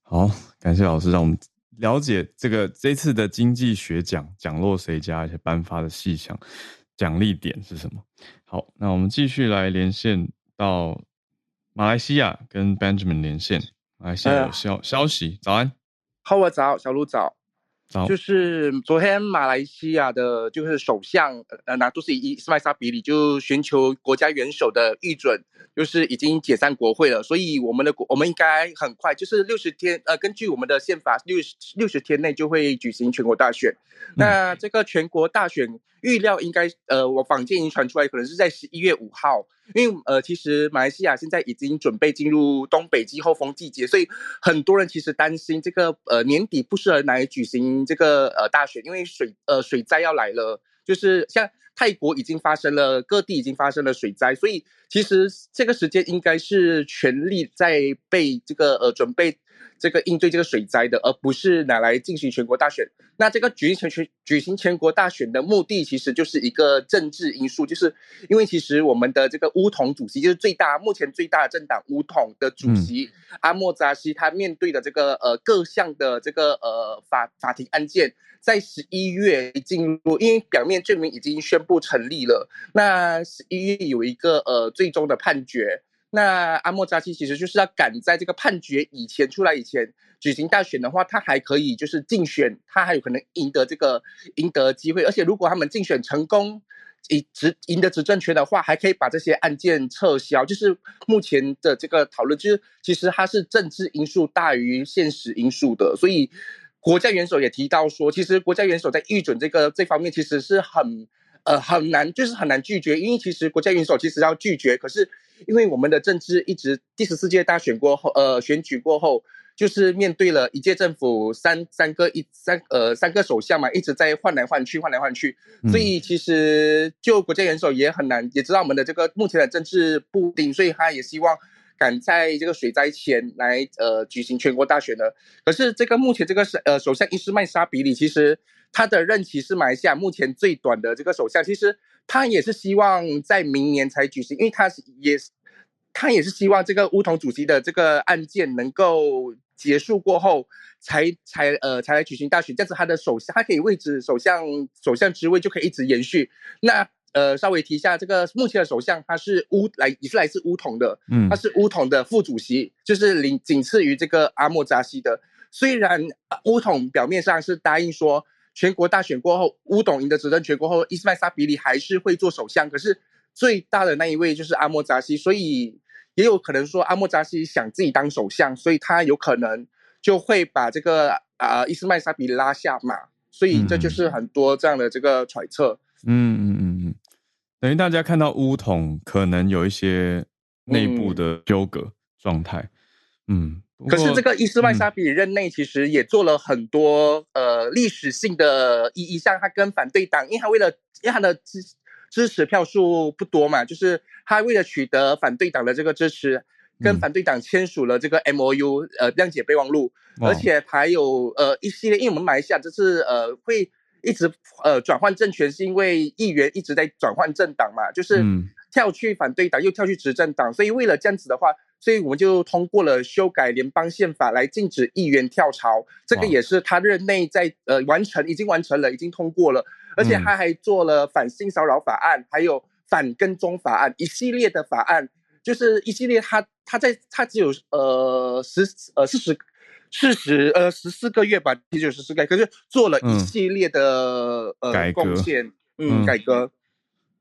好，感谢老师，让我们了解这个这次的经济学奖奖落谁家，而且颁发的细项。奖励点是什么？好，那我们继续来连线到马来西亚，跟 Benjamin 连线。马来西亚有消、呃、消息，早安，好，我早，小鹿早。早就是昨天马来西亚的，就是首相呃拿督斯里伊斯迈沙比里就寻求国家元首的议准，就是已经解散国会了。所以我们的国我们应该很快，就是六十天呃，根据我们的宪法，六十六十天内就会举行全国大选。嗯、那这个全国大选预料应该呃，我坊间已经传出来，可能是在十一月五号，因为呃，其实马来西亚现在已经准备进入东北季候风季节，所以很多人其实担心这个呃年底不适合来举行这个呃大选，因为水呃水灾要来了，就是像泰国已经发生了，各地已经发生了水灾，所以其实这个时间应该是全力在备这个呃准备。这个应对这个水灾的，而不是拿来进行全国大选。那这个举行全举行全国大选的目的，其实就是一个政治因素，就是因为其实我们的这个乌统主席，就是最大目前最大的政党乌统的主席、嗯、阿莫扎西，他面对的这个呃各项的这个呃法法庭案件，在十一月进入，因为表面证明已经宣布成立了，那十一月有一个呃最终的判决。那阿莫扎西其实就是要赶在这个判决以前出来以前举行大选的话，他还可以就是竞选，他还有可能赢得这个赢得机会。而且如果他们竞选成功，以执赢得执政权的话，还可以把这些案件撤销。就是目前的这个讨论，就是其实它是政治因素大于现实因素的。所以国家元首也提到说，其实国家元首在预准这个这方面其实是很呃很难，就是很难拒绝，因为其实国家元首其实要拒绝，可是。因为我们的政治一直第十四届大选过后，呃，选举过后，就是面对了一届政府三三个一三呃三个首相嘛，一直在换来换去，换来换去，所以其实就国家元首也很难，也知道我们的这个目前的政治不定，所以他也希望赶在这个水灾前来呃举行全国大选的。可是这个目前这个是呃首相伊斯麦沙比里，其实他的任期是马来西亚目前最短的这个首相，其实。他也是希望在明年才举行，因为他是也是，他也是希望这个乌统主席的这个案件能够结束过后才，才才呃才来举行大选，这样子他的首相他可以位置首相首相职位就可以一直延续。那呃稍微提一下，这个目前的首相他是乌来也是来自乌统的，嗯，他是乌统的副主席，就是仅仅次于这个阿莫扎西的。虽然乌统表面上是答应说。全国大选过后，乌董赢得执政权过后，伊斯麦沙比里还是会做首相。可是最大的那一位就是阿莫扎西，所以也有可能说阿莫扎西想自己当首相，所以他有可能就会把这个啊、呃、伊斯麦沙比里拉下马。所以这就是很多这样的这个揣测。嗯嗯嗯嗯，等于大家看到乌统可能有一些内部的纠葛状态。嗯。嗯可是这个伊斯曼沙比里任内其实也做了很多、嗯、呃历史性的意义，像他跟反对党，因为他为了因为他的支支持票数不多嘛，就是他为了取得反对党的这个支持，跟反对党签署了这个 MOU 呃谅解备忘录，而且还有呃一系列，因为我们马来西亚这次呃会一直呃转换政权，是因为议员一直在转换政党嘛，就是跳去反对党又跳去执政党，所以为了这样子的话。所以我们就通过了修改联邦宪法来禁止议员跳槽，这个也是他任内在呃完成，已经完成了，已经通过了，而且他还做了反性骚扰法案，还有反跟踪法案，一系列的法案，就是一系列他他在他只有呃十呃四十四十呃十四个月吧，也就十四个月，可是做了一系列的、嗯、呃改，贡献，嗯，改革，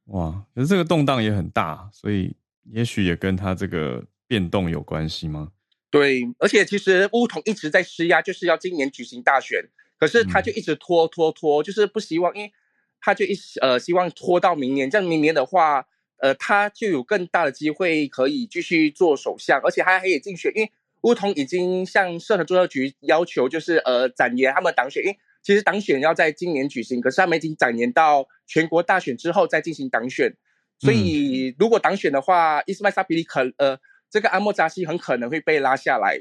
哇，可是这个动荡也很大，所以也许也跟他这个。变动有关系吗？对，而且其实巫统一直在施压，就是要今年举行大选，可是他就一直拖拖拖，就是不希望，因为他就一呃希望拖到明年，这样明年的话，呃，他就有更大的机会可以继续做首相，而且他还可以竞选，因为巫统已经向社团注册局要求，就是呃展延他们党选，因为其实党选要在今年举行，可是他们已经展延到全国大选之后再进行党选，所以如果党选的话，伊斯麦沙比利可呃。这个阿莫扎西很可能会被拉下来，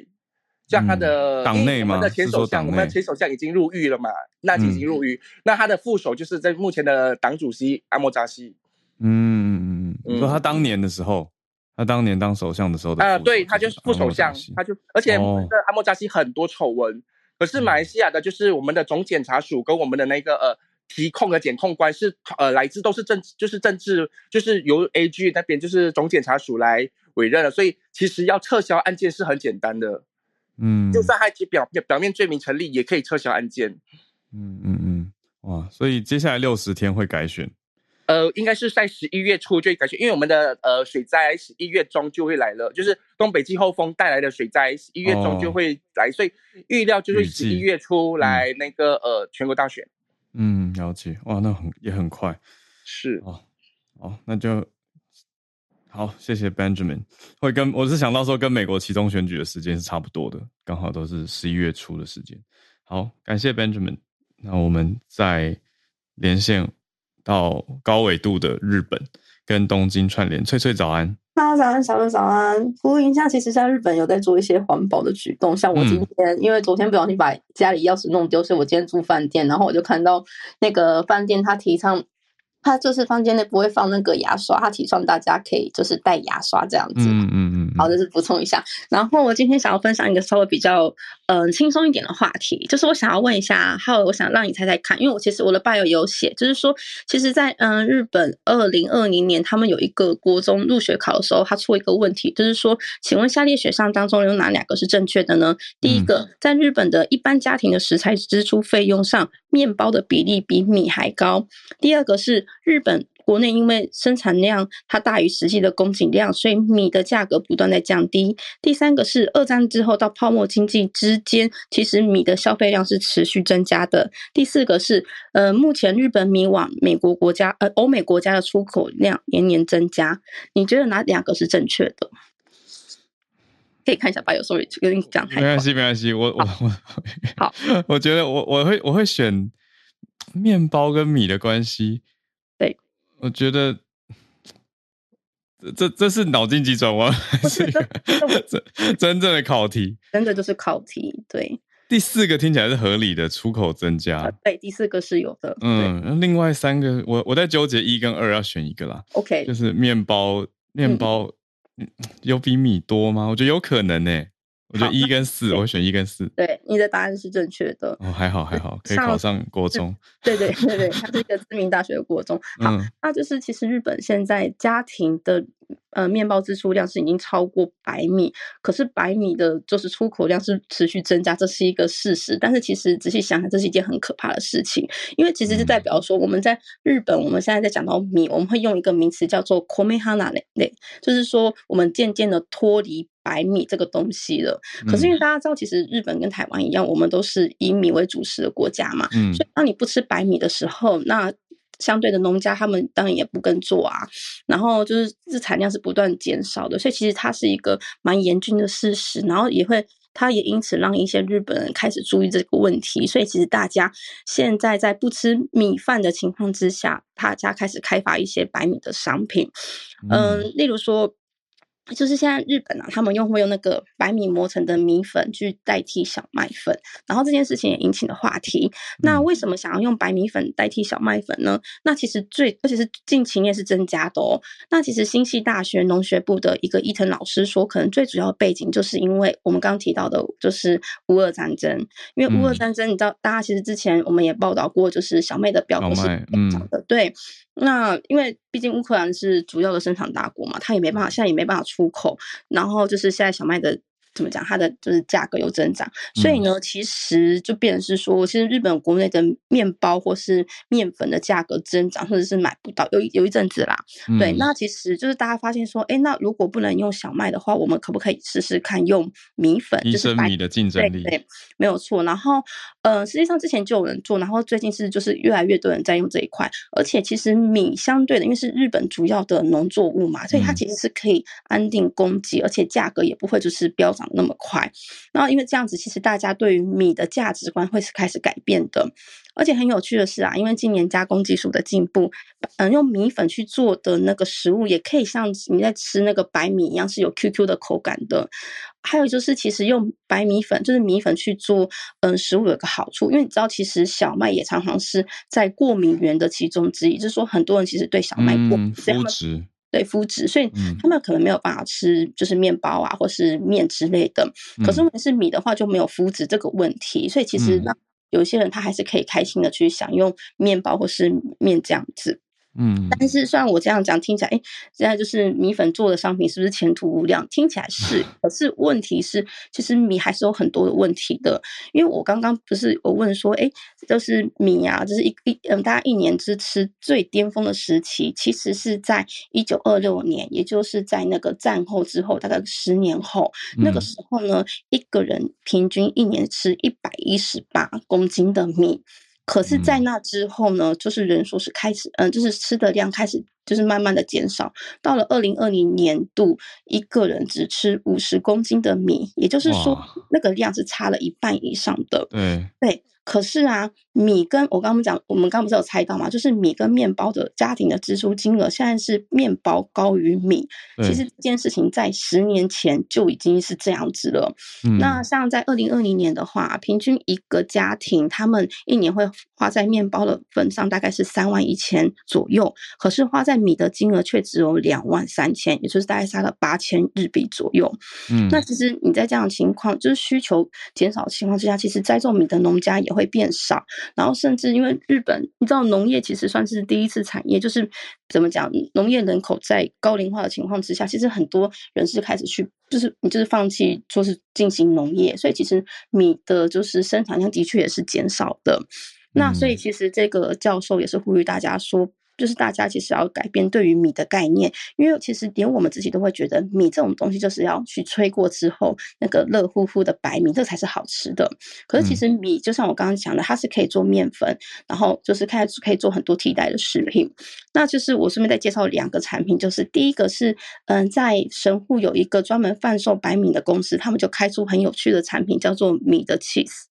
像他的党内嘛，我们的前首相，我们的前首相已经入狱了嘛，那进行入狱，嗯、那他的副手就是在目前的党主席阿莫扎西。嗯嗯嗯，说他当年的时候，他当年当首相的时候的，啊、呃，对，他就是副首相，他就而且我们的阿莫扎西很多丑闻，哦、可是马来西亚的就是我们的总检察署跟我们的那个呃提控的检控官是呃来自都是政就是政治就是由 AG 那边就是总检察署来。委任了，所以其实要撤销案件是很简单的，嗯，就算他表表表面罪名成立，也可以撤销案件。嗯嗯嗯，哇，所以接下来六十天会改选，呃，应该是在十一月初就会改选，因为我们的呃水灾十一月中就会来了，就是东北季候风带来的水灾，十一月中就会来，哦、所以预料就是十一月初来那个、嗯、呃全国大选。嗯，了解。哇，那很也很快。是哦，哦，那就好，谢谢 Benjamin。会跟我是想到说，跟美国其中选举的时间是差不多的，刚好都是十一月初的时间。好，感谢 Benjamin。那我们再连线到高纬度的日本，跟东京串联。翠翠早安，大家早安，小乐早安。呼应一下，其实在日本有在做一些环保的举动，像我今天，嗯、因为昨天不小心把家里钥匙弄丢，所以我今天住饭店，然后我就看到那个饭店他提倡。他就是房间内不会放那个牙刷，他提倡大家可以就是带牙刷这样子。嗯嗯嗯。好，就是补充一下。然后我今天想要分享一个稍微比较嗯、呃、轻松一点的话题，就是我想要问一下，还有我想让你猜猜看，因为我其实我的 bio 有写，就是说，其实在嗯、呃、日本二零二零年他们有一个国中入学考的时候，他出一个问题，就是说，请问下列选项当中有哪两个是正确的呢？第一个，在日本的一般家庭的食材支出费用上，面包的比例比米还高。第二个是。日本国内因为生产量它大于实际的供给量，所以米的价格不断在降低。第三个是二战之后到泡沫经济之间，其实米的消费量是持续增加的。第四个是，呃，目前日本米往美国国家、呃欧美国家的出口量年年增加。你觉得哪两个是正确的？可以看一下吧，有时候跟你讲太。没关系，没关系，我我我好，[LAUGHS] 我觉得我我会我会选面包跟米的关系。我觉得这这这是脑筋急转弯，还是 [LAUGHS] 真真正的考题？真的就是考题。对，第四个听起来是合理的，出口增加。对，第四个是有的。嗯，另外三个，我我在纠结一跟二要选一个啦。OK，就是面包，面包有比米多吗？我觉得有可能呢、欸。我觉得一跟四，我会选一跟四。对，你的答案是正确的。哦，还好还好，可以考上国中。对对对对，它是一个知名大学的国中。[LAUGHS] 好，嗯、那就是其实日本现在家庭的呃面包支出量是已经超过白米，可是白米的就是出口量是持续增加，这是一个事实。但是其实仔细想想，这是一件很可怕的事情，因为其实就代表说我们在日本，我们现在在讲到米，我们会用一个名词叫做 “komehana” 类，就是说我们渐渐的脱离。白米这个东西了，可是因为大家知道，其实日本跟台湾一样，我们都是以米为主食的国家嘛，嗯，所以当你不吃白米的时候，那相对的农家他们当然也不耕作啊，然后就是日产量是不断减少的，所以其实它是一个蛮严峻的事实，然后也会，它也因此让一些日本人开始注意这个问题，所以其实大家现在在不吃米饭的情况之下，大家开始开发一些白米的商品，嗯，嗯，例如说。就是现在日本啊，他们用会用那个白米磨成的米粉去代替小麦粉，然后这件事情也引起了话题。那为什么想要用白米粉代替小麦粉呢？那其实最，而且是近期也是增加的哦。那其实新系大学农学部的一个伊藤老师说，可能最主要的背景就是因为我们刚刚提到的，就是乌俄战争。因为乌俄战争，你知道，大家其实之前我们也报道过，就是小麦的标格是涨的，嗯、对。那因为毕竟乌克兰是主要的生产大国嘛，它也没办法，现在也没办法出口。然后就是现在小麦的。怎么讲？它的就是价格有增长，所以呢，其实就变成是说，其实日本国内的面包或是面粉的价格增长，或者是买不到，有有一阵子啦。嗯、对，那其实就是大家发现说，哎，那如果不能用小麦的话，我们可不可以试试看用米粉？就是米的竞争力。对，对，没有错。然后，呃，实际上之前就有人做，然后最近是就是越来越多人在用这一块，而且其实米相对的，因为是日本主要的农作物嘛，所以它其实是可以安定供给，而且价格也不会就是飙涨。那么快，然后因为这样子，其实大家对于米的价值观会是开始改变的，而且很有趣的是啊，因为今年加工技术的进步，嗯，用米粉去做的那个食物，也可以像你在吃那个白米一样是有 QQ 的口感的。还有就是，其实用白米粉，就是米粉去做，嗯，食物有一个好处，因为你知道，其实小麦也常常是在过敏源的其中之一，就是说很多人其实对小麦过敏，麸对麸质，所以他们可能没有办法吃，就是面包啊，或是面之类的。可是问题是米的话，就没有麸质这个问题，所以其实那有些人他还是可以开心的去享用面包或是面这样子。嗯，但是虽然我这样讲听起来，哎，现在就是米粉做的商品是不是前途无量？听起来是，可是问题是，其实米还是有很多的问题的。因为我刚刚不是我问说，哎，就是米啊，就是一一嗯，大家一年之吃最巅峰的时期，其实是在一九二六年，也就是在那个战后之后，大概十年后，那个时候呢，一个人平均一年吃一百一十八公斤的米。可是，在那之后呢，就是人数是开始，嗯，就是吃的量开始就是慢慢的减少。到了二零二零年度，一个人只吃五十公斤的米，也就是说，那个量是差了一半以上的。对对。可是啊，米跟我刚刚讲，我们刚刚不是有猜到嘛？就是米跟面包的家庭的支出金额，现在是面包高于米。其实这件事情在十年前就已经是这样子了。嗯、那像在二零二零年的话，平均一个家庭他们一年会花在面包的份上大概是三万一千左右，可是花在米的金额却只有两万三千，也就是大概差了八千日币左右。嗯，那其实你在这样的情况，就是需求减少的情况之下，其实栽种米的农家也会变少，然后甚至因为日本，你知道农业其实算是第一次产业，就是怎么讲，农业人口在高龄化的情况之下，其实很多人是开始去，就是你就是放弃说是进行农业，所以其实米的就是生产量的确也是减少的。那所以其实这个教授也是呼吁大家说。就是大家其实要改变对于米的概念，因为其实连我们自己都会觉得米这种东西就是要去吹过之后那个热乎乎的白米，这才是好吃的。可是其实米就像我刚刚讲的，它是可以做面粉，然后就是开始可以做很多替代的食品。那就是我顺便再介绍两个产品，就是第一个是嗯，在神户有一个专门贩售白米的公司，他们就开出很有趣的产品，叫做米的 cheese。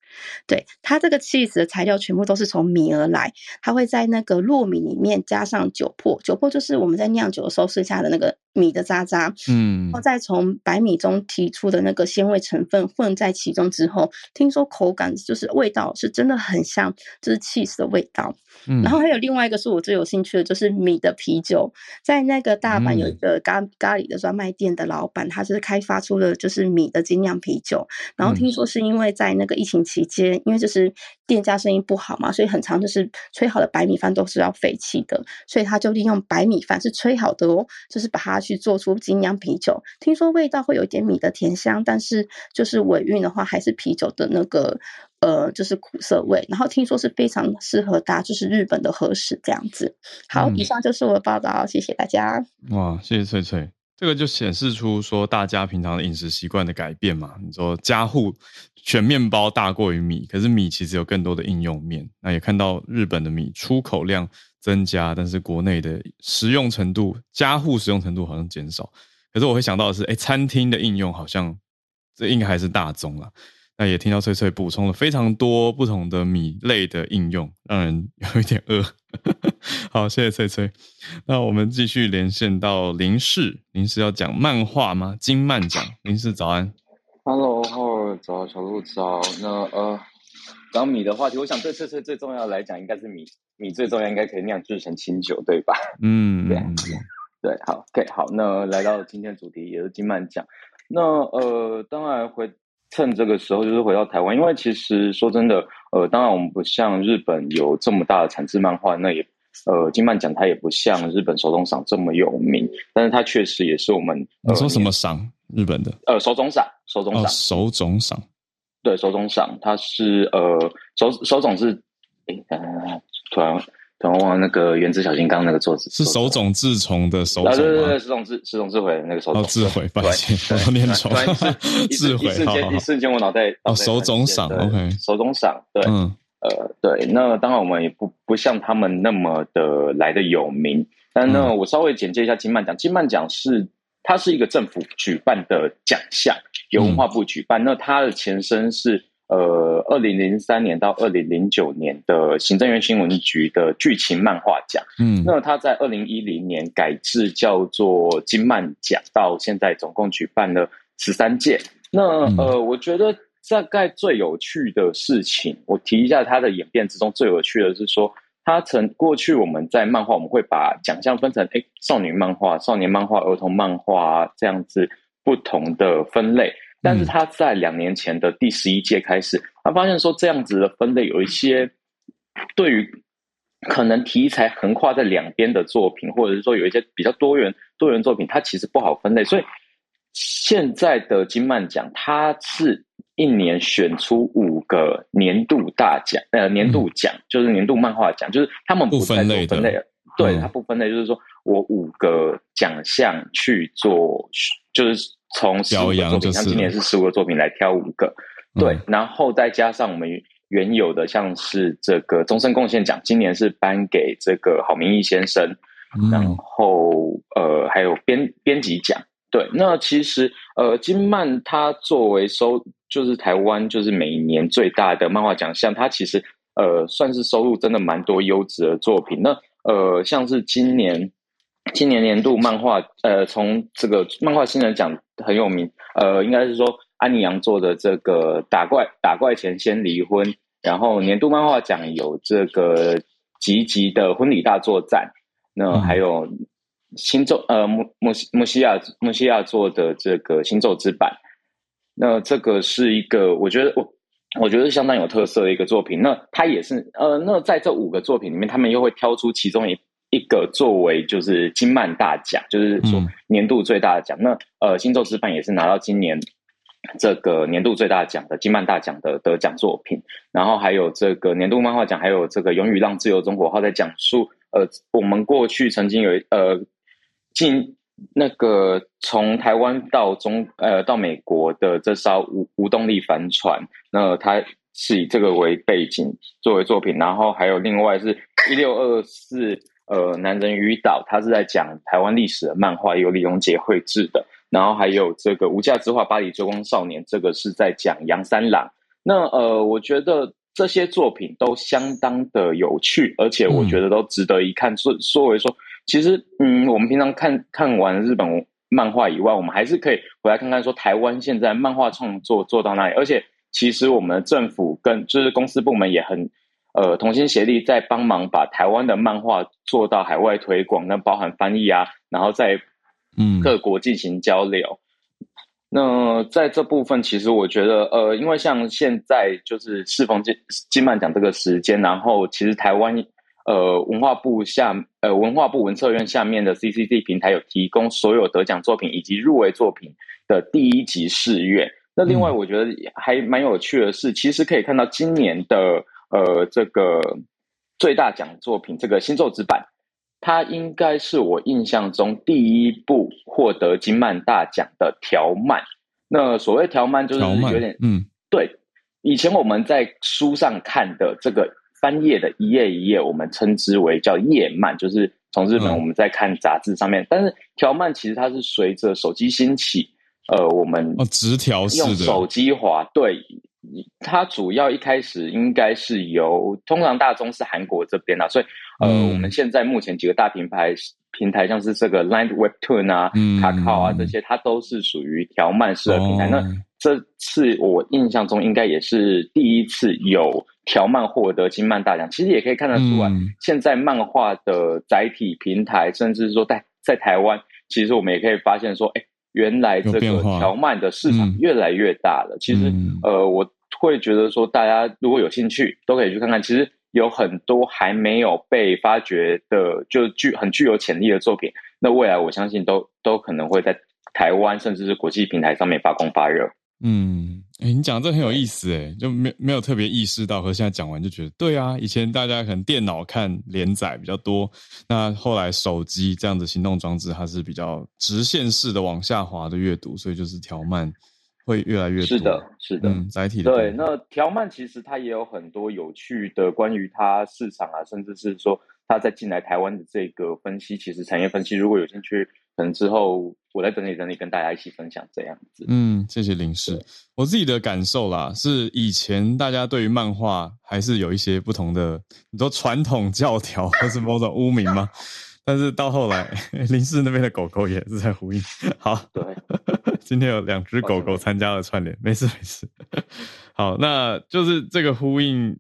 对，它这个 cheese 的材料全部都是从米而来，它会在那个糯米里面加上酒粕，酒粕就是我们在酿酒的时候剩下的那个。米的渣渣，嗯，然后再从白米中提出的那个鲜味成分混在其中之后，听说口感就是味道是真的很像，就是 cheese 的味道。嗯，然后还有另外一个是我最有兴趣的，就是米的啤酒，在那个大阪有一个咖咖喱的专卖店的老板，他就是开发出了就是米的精酿啤酒。然后听说是因为在那个疫情期间，因为就是店家生意不好嘛，所以很长就是吹好的白米饭都是要废弃的，所以他就利用白米饭是吹好的哦，就是把它。去做出精酿啤酒，听说味道会有一点米的甜香，但是就是尾韵的话，还是啤酒的那个呃，就是苦涩味。然后听说是非常适合搭，就是日本的和食这样子。好，嗯、以上就是我的报道，谢谢大家。哇，谢谢翠翠，这个就显示出说大家平常的饮食习惯的改变嘛。你说家户选面包大过于米，可是米其实有更多的应用面。那也看到日本的米出口量。增加，但是国内的使用程度，家户使用程度好像减少。可是我会想到的是，哎，餐厅的应用好像这应该还是大宗啊。那也听到翠翠补充了非常多不同的米类的应用，让人有一点饿。[LAUGHS] 好，谢谢翠翠。那我们继续连线到林氏，林氏要讲漫画吗？金漫奖，林氏早安。Hello，早，小鹿早。那呃。讲米的话题，我想对翠翠最重要的来讲，应该是米米最重要，应该可以酿制成清酒，对吧？嗯，对，对，好，OK，好，那来到今天主题也是金漫奖，那呃，当然回趁这个时候就是回到台湾，因为其实说真的，呃，当然我们不像日本有这么大的产制漫画，那也呃，金漫奖它也不像日本手冢赏这么有名，但是它确实也是我们你说什么赏？日本的呃，手冢赏，手冢赏，手冢赏。对，手冢赏，它是呃，手手冢是，哎，突然突然忘了那个原子小金刚那个作者是手冢治虫的手冢啊，对对对，手冢治手冢治回那个手冢。治回，抱歉，我念错了，治虫，[LAUGHS] 一瞬间一瞬间我脑袋哦，手冢赏，OK，手冢赏，对，嗯，呃，对，那当然我们也不不像他们那么的来的有名，但那，我稍微简介一下金曼奖，金曼奖是它是一个政府举办的奖项。由文化部举办，那它的前身是呃，二零零三年到二零零九年的行政院新闻局的剧情漫画奖。嗯，那它在二零一零年改制叫做金漫奖，到现在总共举办了十三届。那呃，我觉得大概最有趣的事情，我提一下它的演变之中最有趣的是说，它曾过去我们在漫画我们会把奖项分成诶少女漫画、少年漫画、儿童漫画这样子不同的分类。但是他在两年前的第十一届开始，他发现说这样子的分类有一些对于可能题材横跨在两边的作品，或者是说有一些比较多元多元作品，它其实不好分类。所以现在的金漫奖，它是一年选出五个年度大奖，呃，年度奖就是年度漫画奖，就是他们不分类了。对，它不分类，就是说我五个奖项去做，就是。从十五个作品，像今年是十五个作品来挑五个，对，然后再加上我们原有的，像是这个终身贡献奖，今年是颁给这个郝明义先生，嗯、然后呃还有编编辑奖。对，那其实呃金漫它作为收就是台湾就是每年最大的漫画奖项，它其实呃算是收入真的蛮多优质的作品。那呃像是今年今年年度漫画呃从这个漫画新人奖很有名，呃应该是说。安妮杨做的这个打怪打怪前先离婚，然后年度漫画奖有这个吉吉的婚礼大作战，那还有星咒呃莫莫西莫西亚莫西亚做的这个星咒之版，那这个是一个我觉得我我觉得相当有特色的一个作品。那它也是呃那在这五个作品里面，他们又会挑出其中一一个作为就是金曼大奖，就是说年度最大的奖。那呃星咒之版也是拿到今年。这个年度最大奖的金曼大奖的得奖作品，然后还有这个年度漫画奖，还有这个《勇与浪自由中国号》在讲述呃，我们过去曾经有呃进那个从台湾到中呃到美国的这艘无无动力帆船，那它是以这个为背景作为作品，然后还有另外是一六二四呃男人与岛，它是在讲台湾历史的漫画，由李永杰绘制的。然后还有这个无价之画《巴黎追光少年》，这个是在讲杨三郎。那呃，我觉得这些作品都相当的有趣，而且我觉得都值得一看。说说为说，其实嗯，我们平常看看完日本漫画以外，我们还是可以回来看看说台湾现在漫画创作做到哪里。而且其实我们的政府跟就是公司部门也很呃同心协力，在帮忙把台湾的漫画做到海外推广，那包含翻译啊，然后在。嗯，各国进行交流。嗯、那在这部分，其实我觉得，呃，因为像现在就是适逢金金漫奖这个时间，然后其实台湾呃文化部下呃文化部文策院下面的 CCC 平台有提供所有得奖作品以及入围作品的第一级试阅。那另外我觉得还蛮有趣的是，其实可以看到今年的呃这个最大奖作品这个星座之版。它应该是我印象中第一部获得金漫大奖的条漫。那所谓条漫就是有点，嗯，对。以前我们在书上看的这个翻页的一页一页，我们称之为叫页漫，就是从日本我们在看杂志上面。嗯、但是条漫其实它是随着手机兴起，呃，我们哦直条式的用手机滑，对。它主要一开始应该是由通常大宗是韩国这边啊，所以呃，我们现在目前几个大品牌平台，像是这个 Line Webtoon 啊、Kakao 啊这些，它都是属于条漫式的平台。那这次我印象中应该也是第一次有条漫获得金漫大奖。其实也可以看得出来，现在漫画的载体平台，甚至说在在台湾，其实我们也可以发现说，哎。原来这个条漫的市场越来越大了。其实，呃，我会觉得说，大家如果有兴趣，都可以去看看。其实有很多还没有被发掘的，就具很具有潜力的作品。那未来我相信都都可能会在台湾甚至是国际平台上面发光发热。嗯，哎，你讲这很有意思，哎，就没没有特别意识到，和现在讲完就觉得，对啊，以前大家可能电脑看连载比较多，那后来手机这样子行动装置，它是比较直线式的往下滑的阅读，所以就是条漫会越来越多。是的，是的，嗯，载体的。对，那条漫其实它也有很多有趣的关于它市场啊，甚至是说它在进来台湾的这个分析，其实产业分析，如果有兴趣。可能之后我在整理整理，跟大家一起分享这样子。嗯，谢谢林氏。我自己的感受啦，是以前大家对于漫画还是有一些不同的，你说传统教条或是某种污名吗？[LAUGHS] 但是到后来，[LAUGHS] 林氏那边的狗狗也是在呼应。好，对，[LAUGHS] 今天有两只狗狗参加了串联，没事没事。好，那就是这个呼应，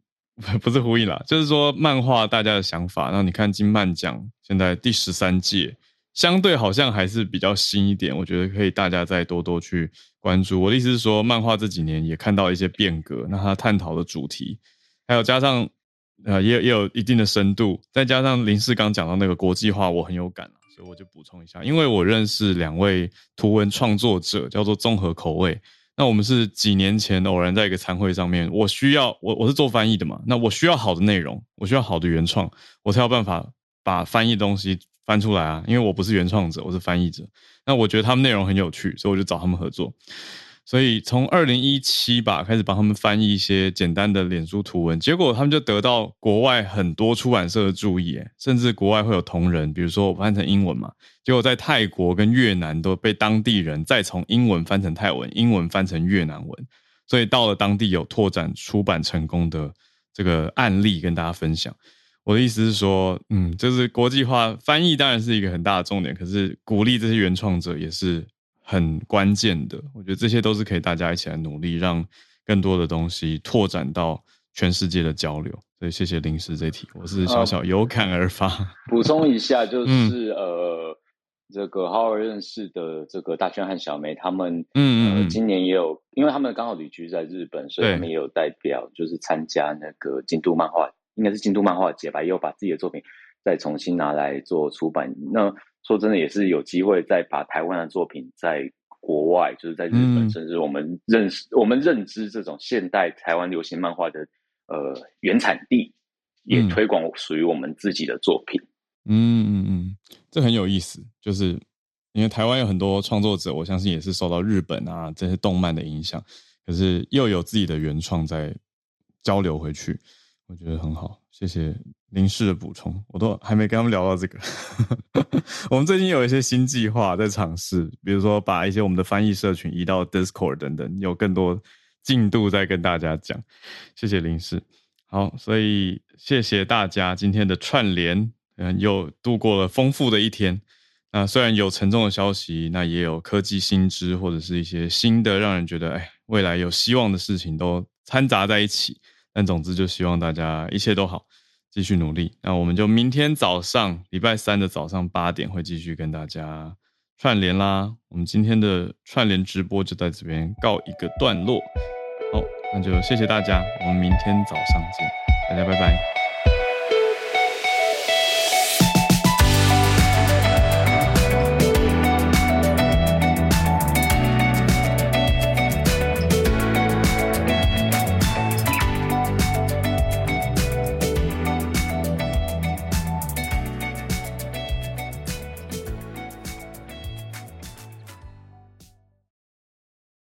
不是呼应啦，就是说漫画大家的想法。然后你看金漫奖现在第十三届。相对好像还是比较新一点，我觉得可以大家再多多去关注。我的意思是说，漫画这几年也看到一些变革，那它探讨的主题，还有加上呃，也也有一定的深度，再加上林氏刚讲到那个国际化，我很有感啊，所以我就补充一下，因为我认识两位图文创作者，叫做综合口味。那我们是几年前偶然在一个餐会上面，我需要我我是做翻译的嘛，那我需要好的内容，我需要好的原创，我才有办法把翻译东西。翻出来啊！因为我不是原创者，我是翻译者。那我觉得他们内容很有趣，所以我就找他们合作。所以从二零一七吧开始帮他们翻译一些简单的脸书图文，结果他们就得到国外很多出版社的注意，甚至国外会有同人，比如说我翻成英文嘛，结果在泰国跟越南都被当地人再从英文翻成泰文，英文翻成越南文，所以到了当地有拓展出版成功的这个案例跟大家分享。我的意思是说，嗯，就是国际化翻译当然是一个很大的重点，可是鼓励这些原创者也是。很关键的，我觉得这些都是可以大家一起来努力，让更多的东西拓展到全世界的交流。所以谢谢临时这题，我是小小有感而发。呃、补充一下，就是、嗯、呃，这个好好认识的这个大圈和小梅他们，嗯嗯、呃，今年也有，因为他们刚好旅居在日本，所以他们也有代表就是参加那个京都漫画，应该是京都漫画节吧，也有把自己的作品再重新拿来做出版。那说真的，也是有机会再把台湾的作品在国外，就是在日本，嗯、甚至我们认识、我们认知这种现代台湾流行漫画的呃原产地，也推广属于我们自己的作品。嗯嗯嗯，这很有意思，就是因为台湾有很多创作者，我相信也是受到日本啊这些动漫的影响，可是又有自己的原创在交流回去，我觉得很好。谢谢林氏的补充，我都还没跟他们聊到这个。[LAUGHS] 我们最近有一些新计划在尝试，比如说把一些我们的翻译社群移到 Discord 等等，有更多进度再跟大家讲。谢谢林氏，好，所以谢谢大家今天的串联，嗯，又度过了丰富的一天。那虽然有沉重的消息，那也有科技新知或者是一些新的让人觉得哎未来有希望的事情都掺杂在一起。但总之，就希望大家一切都好，继续努力。那我们就明天早上，礼拜三的早上八点会继续跟大家串联啦。我们今天的串联直播就在这边告一个段落。好，那就谢谢大家，我们明天早上见，大家拜拜。